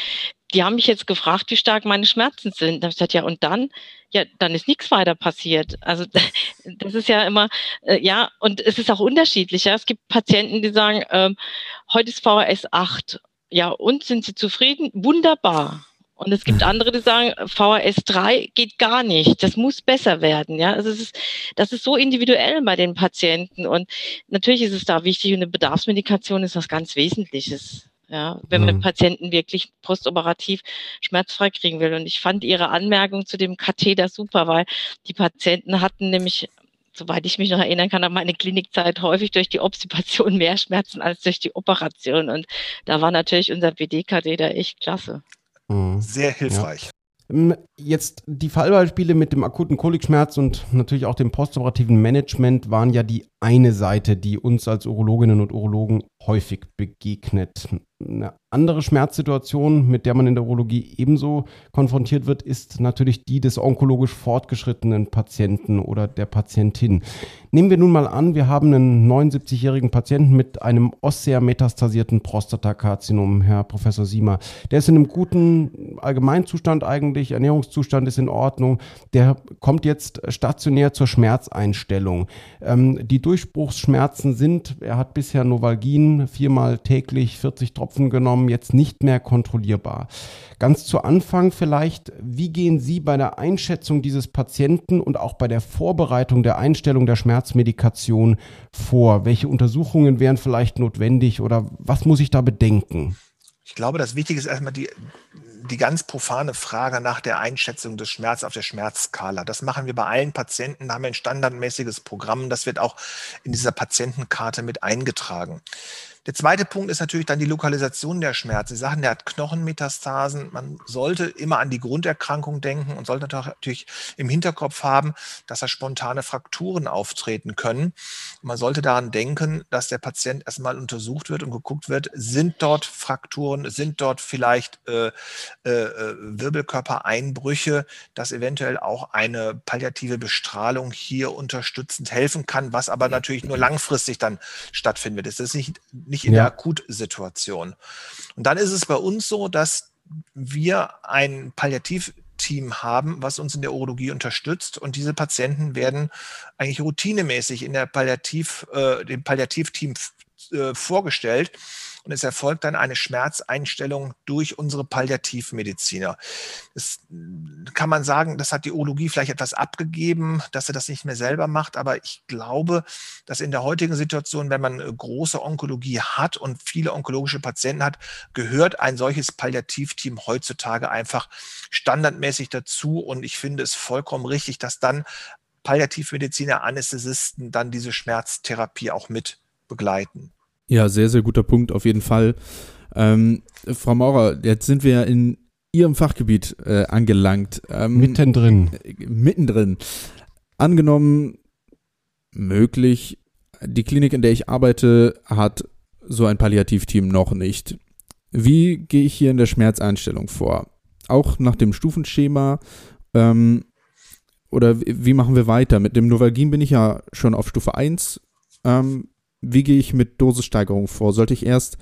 die haben mich jetzt gefragt, wie stark meine Schmerzen sind. Da habe ich gesagt, ja, und dann? Ja, dann ist nichts weiter passiert. Also das ist ja immer, äh, ja, und es ist auch unterschiedlich. Ja. Es gibt Patienten, die sagen, ähm, heute ist VHS 8. Ja, und sind sie zufrieden? Wunderbar. Und es gibt andere, die sagen, VHS 3 geht gar nicht. Das muss besser werden. Ja, also es ist, das ist so individuell bei den Patienten. Und natürlich ist es da wichtig, und eine Bedarfsmedikation ist was ganz Wesentliches. Ja, wenn man mhm. Patienten wirklich postoperativ schmerzfrei kriegen will. Und ich fand Ihre Anmerkung zu dem Katheter super, weil die Patienten hatten nämlich, soweit ich mich noch erinnern kann, an meine Klinikzeit häufig durch die Obstipation mehr Schmerzen als durch die Operation. Und da war natürlich unser BD-Katheter echt klasse. Mhm. Sehr hilfreich. Ja. Jetzt die Fallbeispiele mit dem akuten Kolikschmerz und natürlich auch dem postoperativen Management waren ja die eine Seite, die uns als Urologinnen und Urologen häufig begegnet. Eine andere Schmerzsituation, mit der man in der Urologie ebenso konfrontiert wird, ist natürlich die des onkologisch fortgeschrittenen Patienten oder der Patientin. Nehmen wir nun mal an, wir haben einen 79-jährigen Patienten mit einem ossea-metastasierten Prostatakarzinom, Herr Professor Siemer. Der ist in einem guten Allgemeinzustand eigentlich, Ernährungszustand ist in Ordnung. Der kommt jetzt stationär zur Schmerzeinstellung. Ähm, die Durchbruchsschmerzen sind, er hat bisher Novalgin viermal täglich 40 Tropfen genommen, jetzt nicht mehr kontrollierbar. Ganz zu Anfang vielleicht, wie gehen Sie bei der Einschätzung dieses Patienten und auch bei der Vorbereitung der Einstellung der Schmerzmedikation vor? Welche Untersuchungen wären vielleicht notwendig oder was muss ich da bedenken? Ich glaube, das Wichtige ist erstmal die, die ganz profane Frage nach der Einschätzung des Schmerzes auf der Schmerzskala. Das machen wir bei allen Patienten, da haben wir ein standardmäßiges Programm, das wird auch in dieser Patientenkarte mit eingetragen. Der zweite Punkt ist natürlich dann die Lokalisation der Schmerzen. Sie sagen, der hat Knochenmetastasen. Man sollte immer an die Grunderkrankung denken und sollte natürlich im Hinterkopf haben, dass da spontane Frakturen auftreten können. Man sollte daran denken, dass der Patient erstmal untersucht wird und geguckt wird, sind dort Frakturen, sind dort vielleicht äh, äh, äh Wirbelkörpereinbrüche, dass eventuell auch eine palliative Bestrahlung hier unterstützend helfen kann, was aber natürlich nur langfristig dann stattfindet. Es ist nicht, nicht nicht in ja. der Akutsituation. Und dann ist es bei uns so, dass wir ein Palliativteam haben, was uns in der Urologie unterstützt. Und diese Patienten werden eigentlich routinemäßig in der Palliativ, äh, dem Palliativteam äh, vorgestellt. Und es erfolgt dann eine Schmerzeinstellung durch unsere Palliativmediziner. Das kann man sagen, das hat die Urologie vielleicht etwas abgegeben, dass sie das nicht mehr selber macht, aber ich glaube, dass in der heutigen Situation, wenn man große Onkologie hat und viele onkologische Patienten hat, gehört ein solches Palliativteam heutzutage einfach standardmäßig dazu und ich finde es vollkommen richtig, dass dann Palliativmediziner, Anästhesisten dann diese Schmerztherapie auch mit begleiten. Ja, sehr, sehr guter Punkt auf jeden Fall. Ähm, Frau Maurer, jetzt sind wir in Ihrem Fachgebiet äh, angelangt. Ähm, mittendrin. Äh, mittendrin. Angenommen, möglich, die Klinik, in der ich arbeite, hat so ein Palliativteam noch nicht. Wie gehe ich hier in der Schmerzeinstellung vor? Auch nach dem Stufenschema ähm, oder wie machen wir weiter? Mit dem Novalgin bin ich ja schon auf Stufe 1. Ähm, wie gehe ich mit Dosissteigerung vor? Sollte ich erst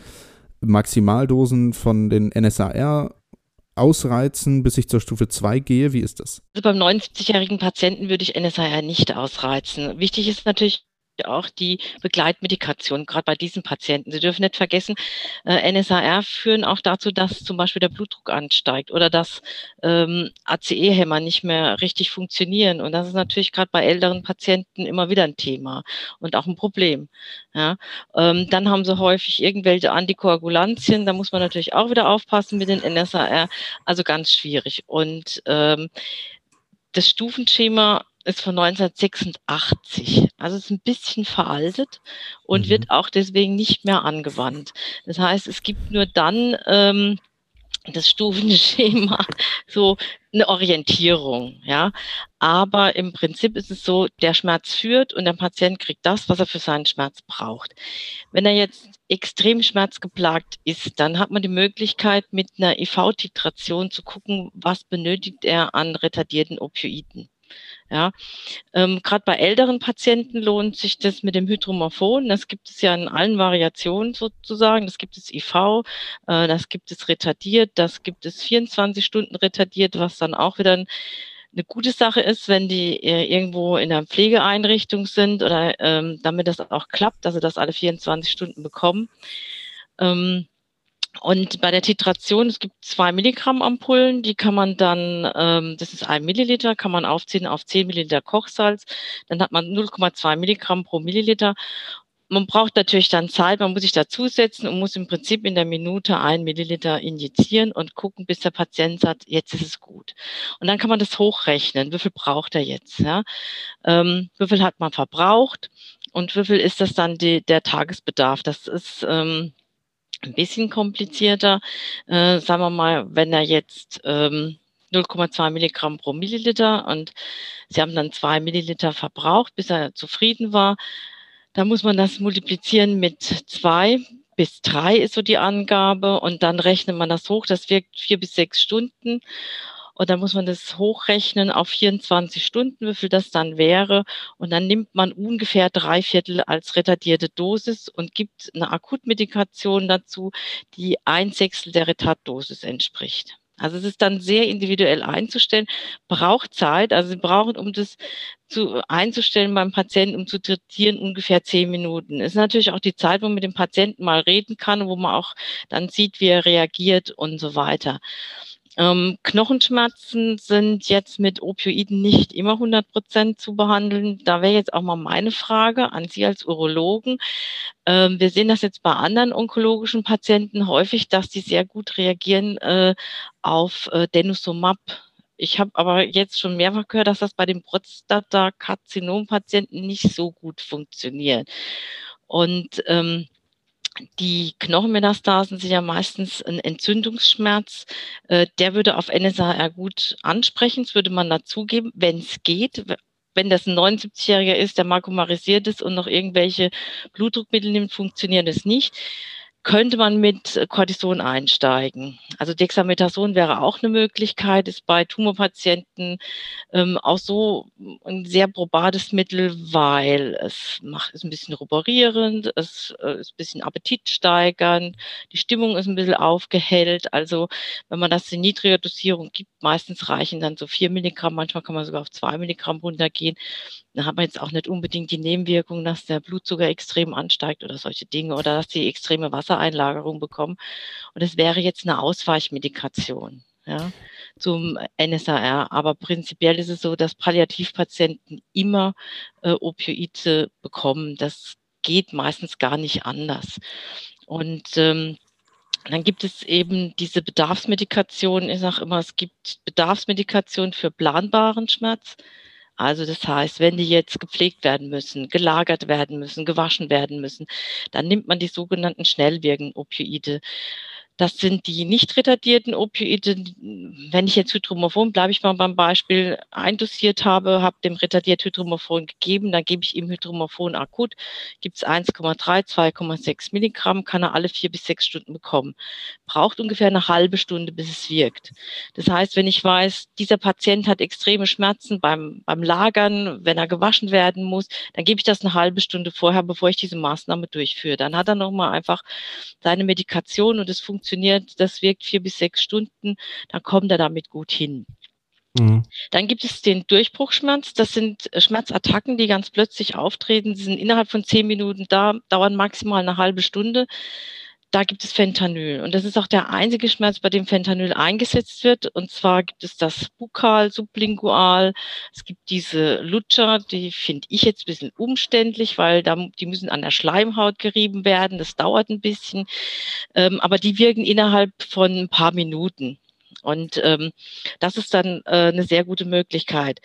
Maximaldosen von den NSAR ausreizen, bis ich zur Stufe 2 gehe? Wie ist das? Also beim 79-jährigen Patienten würde ich NSAR nicht ausreizen. Wichtig ist natürlich auch die Begleitmedikation, gerade bei diesen Patienten. Sie dürfen nicht vergessen, äh, NSAR führen auch dazu, dass zum Beispiel der Blutdruck ansteigt oder dass ähm, ACE-Hämmer nicht mehr richtig funktionieren. Und das ist natürlich gerade bei älteren Patienten immer wieder ein Thema und auch ein Problem. Ja? Ähm, dann haben sie häufig irgendwelche Antikoagulantien, da muss man natürlich auch wieder aufpassen mit den NSAR. Also ganz schwierig. Und ähm, das Stufenschema ist von 1986. Also ist ein bisschen veraltet und mhm. wird auch deswegen nicht mehr angewandt. Das heißt, es gibt nur dann ähm, das Stufenschema so eine Orientierung, ja. Aber im Prinzip ist es so, der Schmerz führt und der Patient kriegt das, was er für seinen Schmerz braucht. Wenn er jetzt extrem schmerzgeplagt ist, dann hat man die Möglichkeit, mit einer IV-Titration zu gucken, was benötigt er an retardierten Opioiden. Ja, ähm, gerade bei älteren Patienten lohnt sich das mit dem Hydromorphon. Das gibt es ja in allen Variationen sozusagen. Das gibt es IV, äh, das gibt es retardiert, das gibt es 24 Stunden retardiert, was dann auch wieder ein, eine gute Sache ist, wenn die äh, irgendwo in einer Pflegeeinrichtung sind oder ähm, damit das auch klappt, dass sie das alle 24 Stunden bekommen. Ähm, und bei der Titration, es gibt zwei Milligramm Ampullen, die kann man dann, ähm, das ist ein Milliliter, kann man aufziehen auf 10 Milliliter Kochsalz. Dann hat man 0,2 Milligramm pro Milliliter. Man braucht natürlich dann Zeit, man muss sich dazusetzen und muss im Prinzip in der Minute ein Milliliter injizieren und gucken, bis der Patient sagt, jetzt ist es gut. Und dann kann man das hochrechnen. Wie viel braucht er jetzt? Ja? Ähm, wie viel hat man verbraucht? Und wie viel ist das dann die, der Tagesbedarf? Das ist, ähm, ein bisschen komplizierter. Äh, sagen wir mal, wenn er jetzt ähm, 0,2 Milligramm pro Milliliter und Sie haben dann zwei Milliliter verbraucht, bis er zufrieden war. Da muss man das multiplizieren mit zwei bis drei ist so die Angabe und dann rechnet man das hoch. Das wirkt vier bis sechs Stunden und dann muss man das hochrechnen auf 24 Stunden, wie viel das dann wäre. Und dann nimmt man ungefähr drei Viertel als retardierte Dosis und gibt eine Akutmedikation dazu, die ein Sechstel der Retarddosis entspricht. Also es ist dann sehr individuell einzustellen, braucht Zeit. Also Sie brauchen, um das zu, einzustellen beim Patienten, um zu trittieren, ungefähr zehn Minuten. Es ist natürlich auch die Zeit, wo man mit dem Patienten mal reden kann, wo man auch dann sieht, wie er reagiert und so weiter. Ähm, Knochenschmerzen sind jetzt mit Opioiden nicht immer 100 Prozent zu behandeln. Da wäre jetzt auch mal meine Frage an Sie als Urologen. Ähm, wir sehen das jetzt bei anderen onkologischen Patienten häufig, dass die sehr gut reagieren äh, auf äh, Denosumab. Ich habe aber jetzt schon mehrfach gehört, dass das bei den Prostatakarzinom-Patienten nicht so gut funktioniert. Und ähm, die Knochenmetastasen sind ja meistens ein Entzündungsschmerz. Äh, der würde auf NSAR gut ansprechen. Das würde man dazugeben, wenn es geht. Wenn das ein 79-Jähriger ist, der markomarisiert ist und noch irgendwelche Blutdruckmittel nimmt, funktioniert es nicht könnte man mit Cortison einsteigen. Also Dexamethason wäre auch eine Möglichkeit, ist bei Tumorpatienten ähm, auch so ein sehr probates Mittel, weil es macht, ist ein bisschen ruborierend, es äh, ist ein bisschen appetitsteigernd, die Stimmung ist ein bisschen aufgehellt. Also wenn man das in niedriger Dosierung gibt, meistens reichen dann so vier Milligramm, manchmal kann man sogar auf zwei Milligramm runtergehen Da hat man jetzt auch nicht unbedingt die Nebenwirkung, dass der Blutzucker extrem ansteigt oder solche Dinge oder dass die extreme Wassereinlagerung bekommen. Und es wäre jetzt eine Ausweichmedikation. Ja, zum NSAR. Aber prinzipiell ist es so, dass Palliativpatienten immer äh, Opioide bekommen. Das geht meistens gar nicht anders. Und ähm, dann gibt es eben diese Bedarfsmedikation. Ich sage immer, es gibt Bedarfsmedikation für planbaren Schmerz. Also das heißt, wenn die jetzt gepflegt werden müssen, gelagert werden müssen, gewaschen werden müssen, dann nimmt man die sogenannten schnellwirkenden Opioide. Das sind die nicht retardierten Opioide. Wenn ich jetzt Hydromorphon, bleibe ich mal beim Beispiel, eindosiert habe, habe dem retardiert Hydromorphon gegeben, dann gebe ich ihm Hydromorphon akut, gibt es 1,3, 2,6 Milligramm, kann er alle vier bis sechs Stunden bekommen. Braucht ungefähr eine halbe Stunde, bis es wirkt. Das heißt, wenn ich weiß, dieser Patient hat extreme Schmerzen beim, beim Lagern, wenn er gewaschen werden muss, dann gebe ich das eine halbe Stunde vorher, bevor ich diese Maßnahme durchführe. Dann hat er nochmal einfach seine Medikation und es funktioniert funktioniert, das wirkt vier bis sechs Stunden, dann kommt er damit gut hin. Mhm. Dann gibt es den Durchbruchschmerz. Das sind Schmerzattacken, die ganz plötzlich auftreten. Sie sind innerhalb von zehn Minuten da, dauern maximal eine halbe Stunde da gibt es Fentanyl. Und das ist auch der einzige Schmerz, bei dem Fentanyl eingesetzt wird. Und zwar gibt es das Bukal, Sublingual. Es gibt diese Lutscher, die finde ich jetzt ein bisschen umständlich, weil da, die müssen an der Schleimhaut gerieben werden. Das dauert ein bisschen. Ähm, aber die wirken innerhalb von ein paar Minuten. Und ähm, das ist dann äh, eine sehr gute Möglichkeit.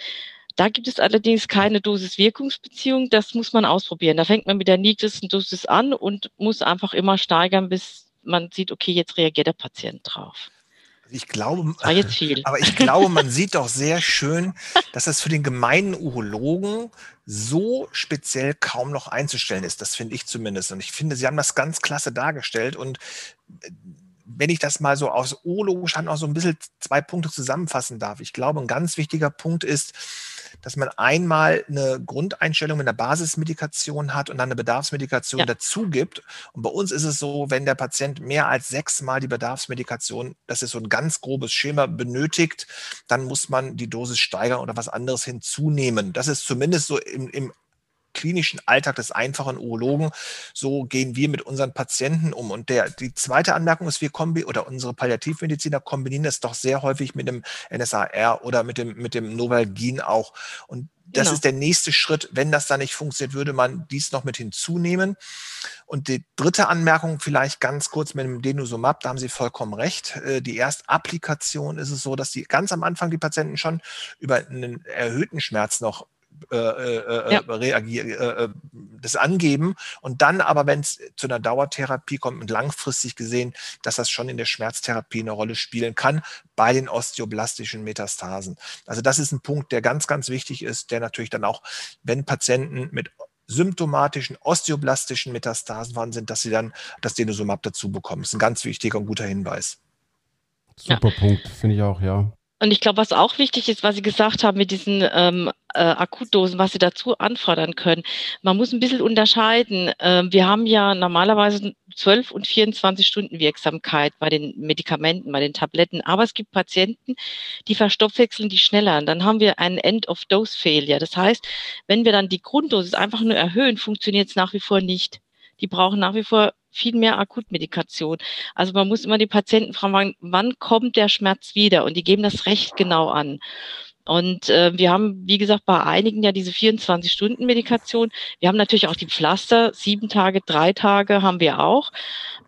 Da gibt es allerdings keine Dosis-Wirkungsbeziehung. Das muss man ausprobieren. Da fängt man mit der niedrigsten Dosis an und muss einfach immer steigern, bis man sieht, okay, jetzt reagiert der Patient drauf. Ich glaube, aber ich glaube, man sieht doch sehr schön, dass das für den gemeinen Urologen so speziell kaum noch einzustellen ist. Das finde ich zumindest. Und ich finde, Sie haben das ganz klasse dargestellt. Und äh, wenn ich das mal so aus urologisch Hand auch so ein bisschen zwei Punkte zusammenfassen darf. Ich glaube, ein ganz wichtiger Punkt ist, dass man einmal eine Grundeinstellung mit einer Basismedikation hat und dann eine Bedarfsmedikation ja. dazu gibt. Und bei uns ist es so, wenn der Patient mehr als sechsmal die Bedarfsmedikation, das ist so ein ganz grobes Schema, benötigt, dann muss man die Dosis steigern oder was anderes hinzunehmen. Das ist zumindest so im, im klinischen Alltag des einfachen Urologen. So gehen wir mit unseren Patienten um. Und der, die zweite Anmerkung ist, wir kombi oder unsere Palliativmediziner kombinieren das doch sehr häufig mit dem NSAR oder mit dem, mit dem Novalgin auch. Und das genau. ist der nächste Schritt. Wenn das dann nicht funktioniert, würde man dies noch mit hinzunehmen. Und die dritte Anmerkung vielleicht ganz kurz mit dem Denosumab, da haben Sie vollkommen recht. Äh, die Erstapplikation ist es so, dass die ganz am Anfang die Patienten schon über einen erhöhten Schmerz noch äh, äh, ja. reagieren, äh, das angeben und dann aber, wenn es zu einer Dauertherapie kommt und langfristig gesehen, dass das schon in der Schmerztherapie eine Rolle spielen kann bei den osteoblastischen Metastasen. Also das ist ein Punkt, der ganz, ganz wichtig ist, der natürlich dann auch, wenn Patienten mit symptomatischen osteoblastischen Metastasen vorhanden sind, dass sie dann das Denosumab dazu bekommen. Das ist ein ganz wichtiger und guter Hinweis. Super ja. Punkt, finde ich auch, ja. Und ich glaube, was auch wichtig ist, was Sie gesagt haben mit diesen ähm, äh, Akutdosen, was Sie dazu anfordern können. Man muss ein bisschen unterscheiden. Ähm, wir haben ja normalerweise 12 und 24 Stunden Wirksamkeit bei den Medikamenten, bei den Tabletten. Aber es gibt Patienten, die verstoffwechseln die schneller. Und dann haben wir einen End-of-Dose-Failure. Das heißt, wenn wir dann die Grunddosis einfach nur erhöhen, funktioniert es nach wie vor nicht. Die brauchen nach wie vor viel mehr Akutmedikation. Also man muss immer die Patienten fragen, wann kommt der Schmerz wieder? Und die geben das recht genau an. Und äh, wir haben, wie gesagt, bei einigen ja diese 24-Stunden-Medikation. Wir haben natürlich auch die Pflaster, sieben Tage, drei Tage haben wir auch.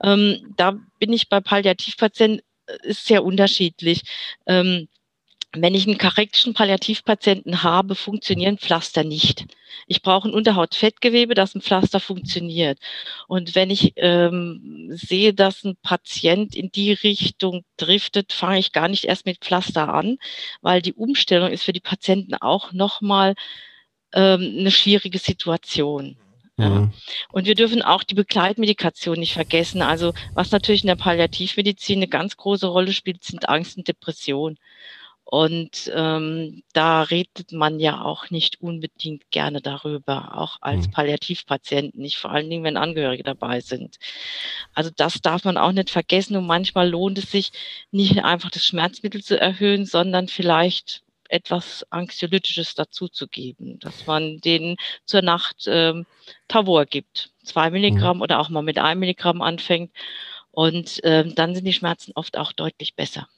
Ähm, da bin ich bei Palliativpatienten, äh, ist sehr unterschiedlich. Ähm, wenn ich einen karektischen Palliativpatienten habe, funktionieren Pflaster nicht. Ich brauche ein Unterhautfettgewebe, das ein Pflaster funktioniert. Und wenn ich ähm, sehe, dass ein Patient in die Richtung driftet, fange ich gar nicht erst mit Pflaster an, weil die Umstellung ist für die Patienten auch nochmal ähm, eine schwierige Situation. Ja. Mhm. Und wir dürfen auch die Begleitmedikation nicht vergessen. Also was natürlich in der Palliativmedizin eine ganz große Rolle spielt, sind Angst und Depression. Und ähm, da redet man ja auch nicht unbedingt gerne darüber, auch als mhm. Palliativpatient nicht, vor allen Dingen, wenn Angehörige dabei sind. Also das darf man auch nicht vergessen und manchmal lohnt es sich nicht einfach das Schmerzmittel zu erhöhen, sondern vielleicht etwas Anxiolytisches dazuzugeben, dass man denen zur Nacht ähm, Tavor gibt, zwei Milligramm mhm. oder auch mal mit einem Milligramm anfängt und ähm, dann sind die Schmerzen oft auch deutlich besser.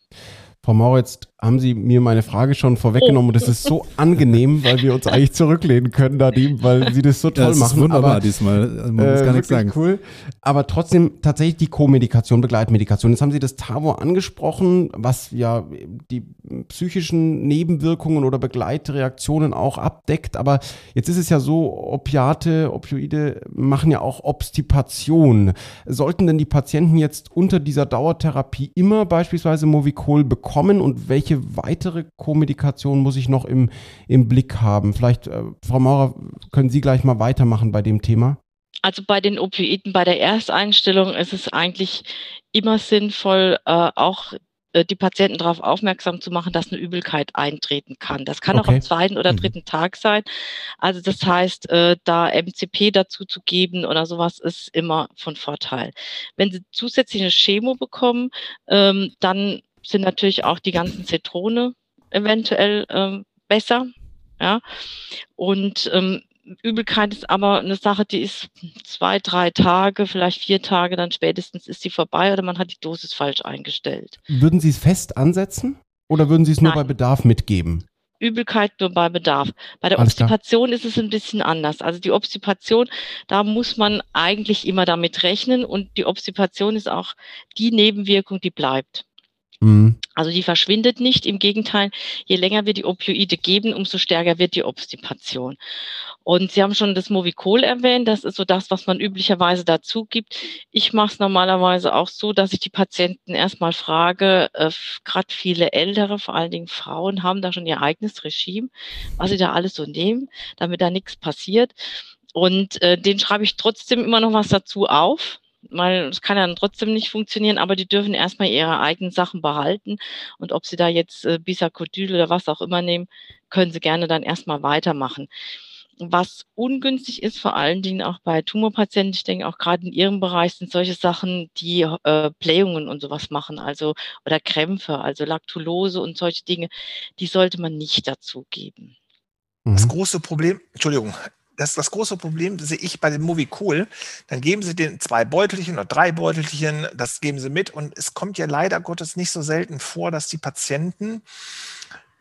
Frau Mauer, jetzt haben Sie mir meine Frage schon vorweggenommen und das ist so angenehm, weil wir uns eigentlich zurücklehnen können, Nadim, weil Sie das so toll ja, das machen. Ist wunderbar aber, diesmal, man muss äh, gar nichts sagen. Cool. Aber trotzdem tatsächlich die Co-Medikation, Begleitmedikation. Jetzt haben Sie das Tavo angesprochen, was ja die psychischen Nebenwirkungen oder Begleitreaktionen auch abdeckt. Aber jetzt ist es ja so, Opiate, Opioide machen ja auch Obstipation. Sollten denn die Patienten jetzt unter dieser Dauertherapie immer beispielsweise Movicol bekommen und welche weitere Co-Medikation muss ich noch im, im Blick haben? Vielleicht, äh, Frau Maurer, können Sie gleich mal weitermachen bei dem Thema? Also bei den Opioiden, bei der Ersteinstellung ist es eigentlich immer sinnvoll, äh, auch äh, die Patienten darauf aufmerksam zu machen, dass eine Übelkeit eintreten kann. Das kann okay. auch am zweiten oder mhm. dritten mhm. Tag sein. Also das heißt, äh, da MCP dazu zu geben oder sowas ist immer von Vorteil. Wenn Sie zusätzliche Chemo bekommen, ähm, dann sind natürlich auch die ganzen Zitrone eventuell ähm, besser. Ja. Und ähm, Übelkeit ist aber eine Sache, die ist zwei, drei Tage, vielleicht vier Tage, dann spätestens ist sie vorbei oder man hat die Dosis falsch eingestellt. Würden Sie es fest ansetzen oder würden Sie es nur Nein. bei Bedarf mitgeben? Übelkeit nur bei Bedarf. Bei der Alles Obstipation klar. ist es ein bisschen anders. Also die Obstipation, da muss man eigentlich immer damit rechnen und die Obstipation ist auch die Nebenwirkung, die bleibt. Mhm. Also die verschwindet nicht. Im Gegenteil, je länger wir die Opioide geben, umso stärker wird die Obstipation. Und Sie haben schon das Movicol erwähnt. Das ist so das, was man üblicherweise dazu gibt. Ich mache es normalerweise auch so, dass ich die Patienten erstmal frage, äh, gerade viele Ältere, vor allen Dingen Frauen, haben da schon ihr eigenes Regime, was sie da alles so nehmen, damit da nichts passiert. Und äh, den schreibe ich trotzdem immer noch was dazu auf weil es kann ja dann trotzdem nicht funktionieren, aber die dürfen erstmal ihre eigenen Sachen behalten und ob sie da jetzt äh, Bisacodyl oder was auch immer nehmen, können sie gerne dann erstmal weitermachen. Was ungünstig ist, vor allen Dingen auch bei Tumorpatienten, ich denke auch gerade in ihrem Bereich sind solche Sachen, die äh, Blähungen und sowas machen, also oder Krämpfe, also Laktulose und solche Dinge, die sollte man nicht dazugeben. Das große Problem, Entschuldigung, das, das große Problem sehe ich bei dem Movie Cool. Dann geben sie den zwei Beutelchen oder drei Beutelchen, das geben sie mit. Und es kommt ja leider Gottes nicht so selten vor, dass die Patienten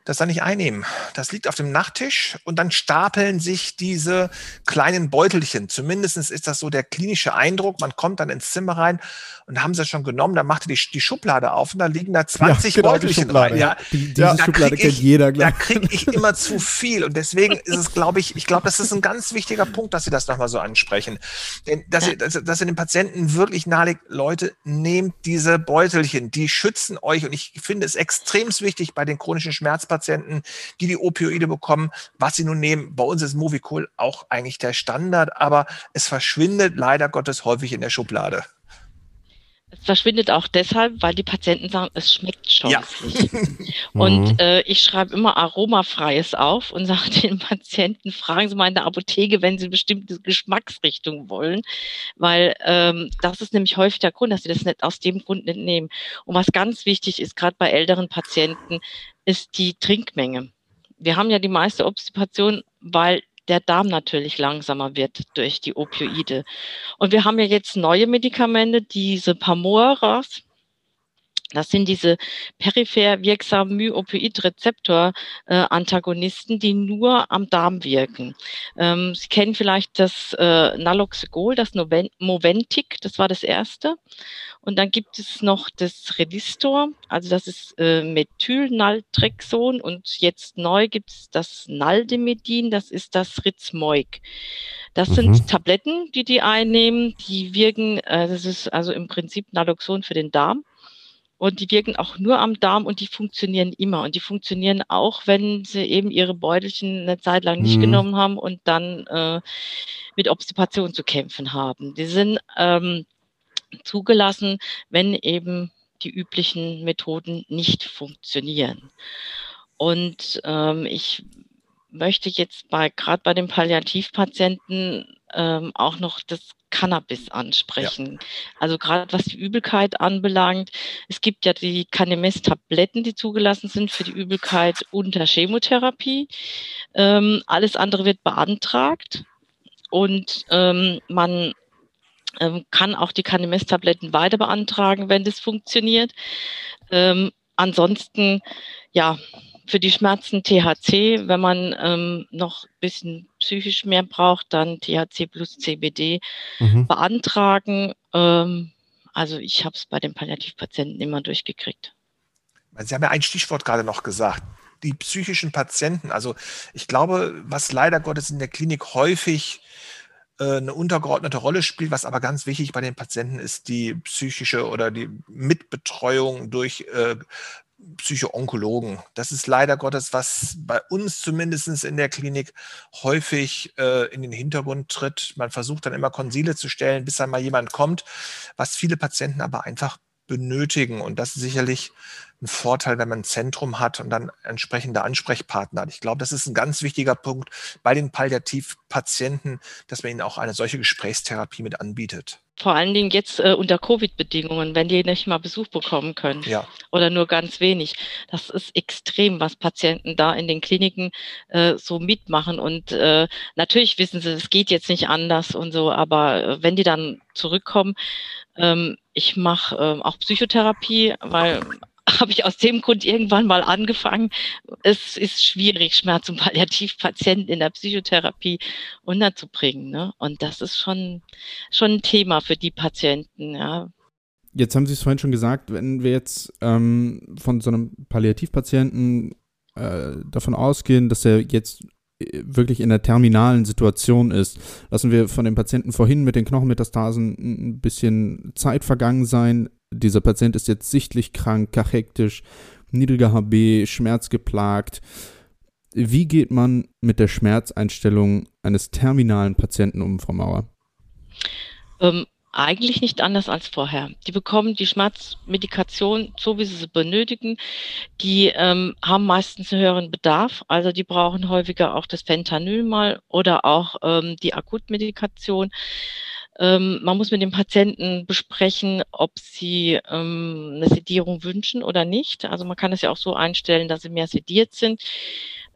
das dann nicht einnehmen. Das liegt auf dem Nachttisch und dann stapeln sich diese kleinen Beutelchen. Zumindest ist das so der klinische Eindruck. Man kommt dann ins Zimmer rein und haben sie schon genommen, dann macht die, die Schublade auf und da liegen da 20 ja, genau Beutelchen rein. Ja, die, diese Schublade kennt ich, jeder, Da kriege ich immer zu viel und deswegen ist es, glaube ich, ich glaube, das ist ein ganz wichtiger Punkt, dass Sie das nochmal so ansprechen. Denn, dass, Sie, dass, dass Sie den Patienten wirklich nahelegt, Leute, nehmt diese Beutelchen, die schützen euch und ich finde es extrem wichtig bei den chronischen Schmerzpatienten, die die Opioide bekommen, was sie nun nehmen. Bei uns ist Movicol auch eigentlich der Standard, aber es verschwindet leider Gottes häufig in der Schublade. Es verschwindet auch deshalb, weil die Patienten sagen, es schmeckt scheußlich. Ja. und mhm. äh, ich schreibe immer aromafreies auf und sage den Patienten, fragen Sie mal in der Apotheke, wenn Sie bestimmte Geschmacksrichtungen wollen, weil ähm, das ist nämlich häufig der Grund, dass sie das nicht aus dem Grund nicht nehmen. Und was ganz wichtig ist, gerade bei älteren Patienten, ist die Trinkmenge. Wir haben ja die meiste Obstipation, weil der Darm natürlich langsamer wird durch die Opioide. Und wir haben ja jetzt neue Medikamente, diese Pamoras. Das sind diese peripher wirksamen Myopioid-Rezeptor-Antagonisten, die nur am Darm wirken. Ähm, Sie kennen vielleicht das äh, Naloxegol, das Moventic, das war das erste. Und dann gibt es noch das Relistor, also das ist äh, Methylnaltrexon und jetzt neu gibt es das Naldemedin, das ist das Ritzmoik. Das mhm. sind Tabletten, die die einnehmen, die wirken, äh, das ist also im Prinzip Naloxon für den Darm. Und die wirken auch nur am Darm und die funktionieren immer. Und die funktionieren auch, wenn sie eben ihre Beutelchen eine Zeit lang nicht mhm. genommen haben und dann äh, mit Obstipation zu kämpfen haben. Die sind ähm, zugelassen, wenn eben die üblichen Methoden nicht funktionieren. Und ähm, ich möchte jetzt bei gerade bei den Palliativpatienten ähm, auch noch das Cannabis ansprechen. Ja. Also gerade was die Übelkeit anbelangt. Es gibt ja die Canemes-Tabletten, die zugelassen sind für die Übelkeit unter Chemotherapie. Ähm, alles andere wird beantragt und ähm, man ähm, kann auch die Canemes-Tabletten weiter beantragen, wenn das funktioniert. Ähm, ansonsten, ja, für die Schmerzen THC, wenn man ähm, noch ein bisschen psychisch mehr braucht, dann THC plus CBD mhm. beantragen. Ähm, also ich habe es bei den Palliativpatienten immer durchgekriegt. Sie haben ja ein Stichwort gerade noch gesagt. Die psychischen Patienten. Also ich glaube, was leider Gottes in der Klinik häufig äh, eine untergeordnete Rolle spielt, was aber ganz wichtig bei den Patienten ist, die psychische oder die Mitbetreuung durch äh, Psychoonkologen. Das ist leider Gottes, was bei uns zumindest in der Klinik häufig äh, in den Hintergrund tritt. Man versucht dann immer Konsile zu stellen, bis dann mal jemand kommt, was viele Patienten aber einfach benötigen. Und das ist sicherlich ein Vorteil, wenn man ein Zentrum hat und dann entsprechende Ansprechpartner hat. Ich glaube, das ist ein ganz wichtiger Punkt bei den Palliativpatienten, dass man ihnen auch eine solche Gesprächstherapie mit anbietet. Vor allen Dingen jetzt äh, unter Covid-Bedingungen, wenn die nicht mal Besuch bekommen können ja. oder nur ganz wenig. Das ist extrem, was Patienten da in den Kliniken äh, so mitmachen. Und äh, natürlich wissen sie, es geht jetzt nicht anders und so, aber äh, wenn die dann zurückkommen, ähm, ich mache äh, auch Psychotherapie, weil habe ich aus dem Grund irgendwann mal angefangen. Es ist schwierig, Schmerz- und Palliativpatienten in der Psychotherapie unterzubringen. Ne? Und das ist schon, schon ein Thema für die Patienten. Ja. Jetzt haben Sie es vorhin schon gesagt, wenn wir jetzt ähm, von so einem Palliativpatienten äh, davon ausgehen, dass er jetzt äh, wirklich in der terminalen Situation ist. Lassen wir von dem Patienten vorhin mit den Knochenmetastasen ein bisschen Zeit vergangen sein dieser Patient ist jetzt sichtlich krank, kachektisch, niedriger HB, schmerzgeplagt. Wie geht man mit der Schmerzeinstellung eines terminalen Patienten um, Frau Mauer? Ähm, eigentlich nicht anders als vorher. Die bekommen die Schmerzmedikation so, wie sie sie benötigen. Die ähm, haben meistens einen höheren Bedarf, also die brauchen häufiger auch das Fentanyl mal oder auch ähm, die Akutmedikation. Ähm, man muss mit dem Patienten besprechen, ob sie ähm, eine Sedierung wünschen oder nicht. Also man kann es ja auch so einstellen, dass sie mehr sediert sind.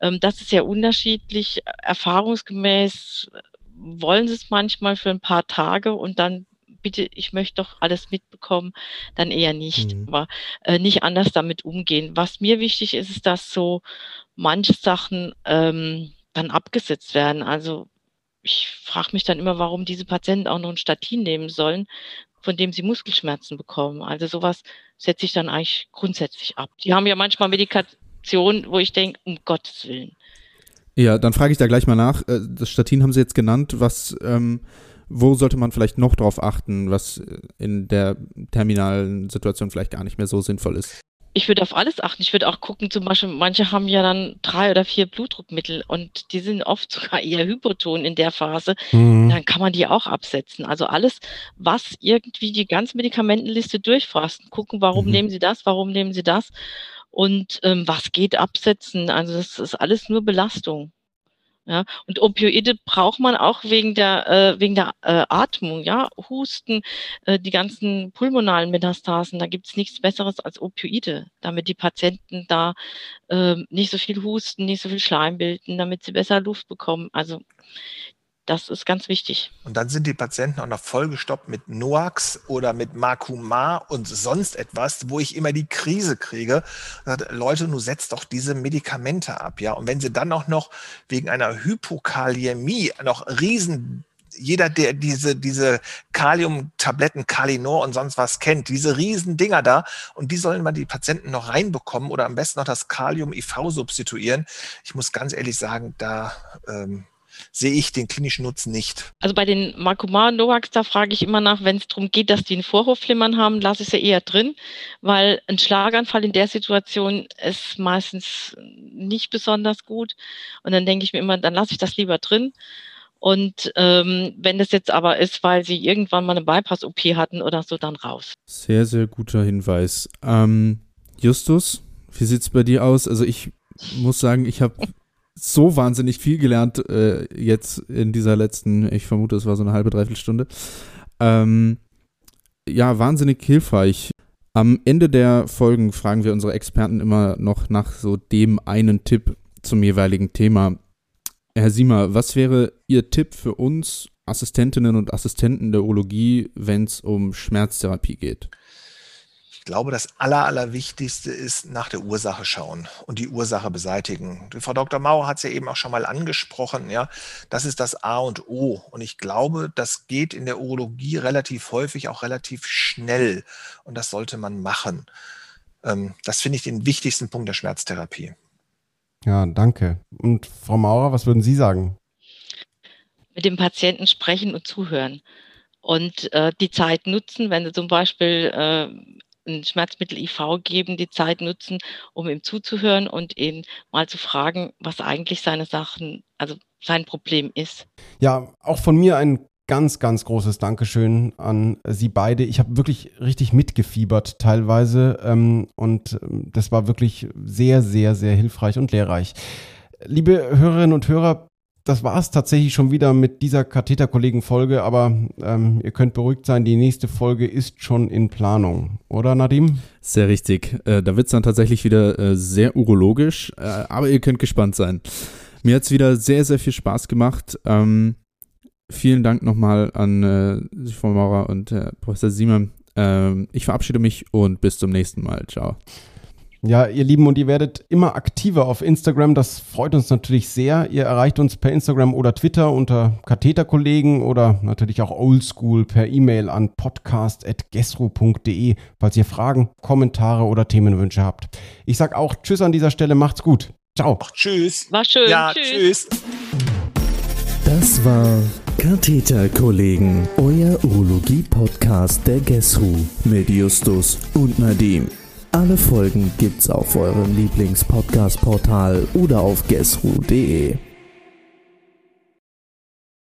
Ähm, das ist sehr unterschiedlich. Erfahrungsgemäß wollen sie es manchmal für ein paar Tage und dann bitte, ich möchte doch alles mitbekommen, dann eher nicht. Mhm. Aber äh, nicht anders damit umgehen. Was mir wichtig ist, ist, dass so manche Sachen ähm, dann abgesetzt werden. Also ich frage mich dann immer, warum diese Patienten auch noch ein Statin nehmen sollen, von dem sie Muskelschmerzen bekommen. Also sowas setze ich dann eigentlich grundsätzlich ab. Die haben ja manchmal Medikation, wo ich denke, um Gottes Willen. Ja, dann frage ich da gleich mal nach. Äh, das Statin haben Sie jetzt genannt. Was, ähm, wo sollte man vielleicht noch drauf achten, was in der terminalen Situation vielleicht gar nicht mehr so sinnvoll ist? Ich würde auf alles achten. Ich würde auch gucken, zum Beispiel, manche haben ja dann drei oder vier Blutdruckmittel und die sind oft sogar eher hypoton in der Phase. Mhm. Dann kann man die auch absetzen. Also alles, was irgendwie die ganze Medikamentenliste durchforsten, gucken, warum mhm. nehmen sie das, warum nehmen sie das und ähm, was geht absetzen. Also das ist alles nur Belastung. Ja, und Opioide braucht man auch wegen der, äh, wegen der äh, Atmung, ja, Husten, äh, die ganzen pulmonalen Metastasen, da gibt's nichts Besseres als Opioide, damit die Patienten da äh, nicht so viel husten, nicht so viel Schleim bilden, damit sie besser Luft bekommen. Also das ist ganz wichtig. Und dann sind die Patienten auch noch vollgestoppt mit Noax oder mit Makuma und sonst etwas, wo ich immer die Krise kriege. Leute, nun setzt doch diese Medikamente ab, ja. Und wenn sie dann auch noch wegen einer Hypokaliämie noch riesen jeder, der diese, diese Kaliumtabletten, Kalinor und sonst was kennt, diese riesen Dinger da, und die sollen man die Patienten noch reinbekommen oder am besten noch das Kalium IV substituieren. Ich muss ganz ehrlich sagen, da ähm, sehe ich den klinischen Nutzen nicht. Also bei den Makoma Novax, da frage ich immer nach, wenn es darum geht, dass die einen Vorhofflimmern haben, lasse ich sie eher drin, weil ein Schlaganfall in der Situation ist meistens nicht besonders gut. Und dann denke ich mir immer, dann lasse ich das lieber drin. Und ähm, wenn das jetzt aber ist, weil sie irgendwann mal eine Bypass-OP hatten oder so, dann raus. Sehr, sehr guter Hinweis. Ähm, Justus, wie sieht es bei dir aus? Also ich muss sagen, ich habe so wahnsinnig viel gelernt äh, jetzt in dieser letzten, ich vermute, es war so eine halbe, dreiviertel Stunde. Ähm, ja, wahnsinnig hilfreich. Am Ende der Folgen fragen wir unsere Experten immer noch nach so dem einen Tipp zum jeweiligen Thema. Herr Siemer, was wäre Ihr Tipp für uns Assistentinnen und Assistenten der Urologie, wenn es um Schmerztherapie geht? Glaube, das Aller, Allerwichtigste ist nach der Ursache schauen und die Ursache beseitigen. Frau Dr. Mauer hat es ja eben auch schon mal angesprochen. Ja, das ist das A und O. Und ich glaube, das geht in der Urologie relativ häufig auch relativ schnell. Und das sollte man machen. Ähm, das finde ich den wichtigsten Punkt der Schmerztherapie. Ja, danke. Und Frau Maurer, was würden Sie sagen? Mit dem Patienten sprechen und zuhören und äh, die Zeit nutzen, wenn Sie zum Beispiel äh, ein Schmerzmittel IV geben, die Zeit nutzen, um ihm zuzuhören und ihn mal zu fragen, was eigentlich seine Sachen, also sein Problem ist. Ja, auch von mir ein ganz, ganz großes Dankeschön an Sie beide. Ich habe wirklich richtig mitgefiebert teilweise ähm, und ähm, das war wirklich sehr, sehr, sehr hilfreich und lehrreich. Liebe Hörerinnen und Hörer, das war es tatsächlich schon wieder mit dieser Katheterkollegen-Folge, aber ähm, ihr könnt beruhigt sein, die nächste Folge ist schon in Planung, oder Nadim? Sehr richtig. Äh, da wird es dann tatsächlich wieder äh, sehr urologisch, äh, aber ihr könnt gespannt sein. Mir hat es wieder sehr, sehr viel Spaß gemacht. Ähm, vielen Dank nochmal an äh, Frau Maurer und Professor Siemer. Ähm, ich verabschiede mich und bis zum nächsten Mal. Ciao. Ja, ihr Lieben, und ihr werdet immer aktiver auf Instagram. Das freut uns natürlich sehr. Ihr erreicht uns per Instagram oder Twitter unter Katheterkollegen oder natürlich auch oldschool per E-Mail an podcast.gesro.de, falls ihr Fragen, Kommentare oder Themenwünsche habt. Ich sag auch Tschüss an dieser Stelle. Macht's gut. Ciao. Ach, tschüss. War schön. Ja, tschüss. tschüss. Das war Katheterkollegen, euer Urologie-Podcast der GESRU mit Justus und Nadim. Alle Folgen gibt's auf eurem Lieblingspodcast-Portal oder auf guessru.de.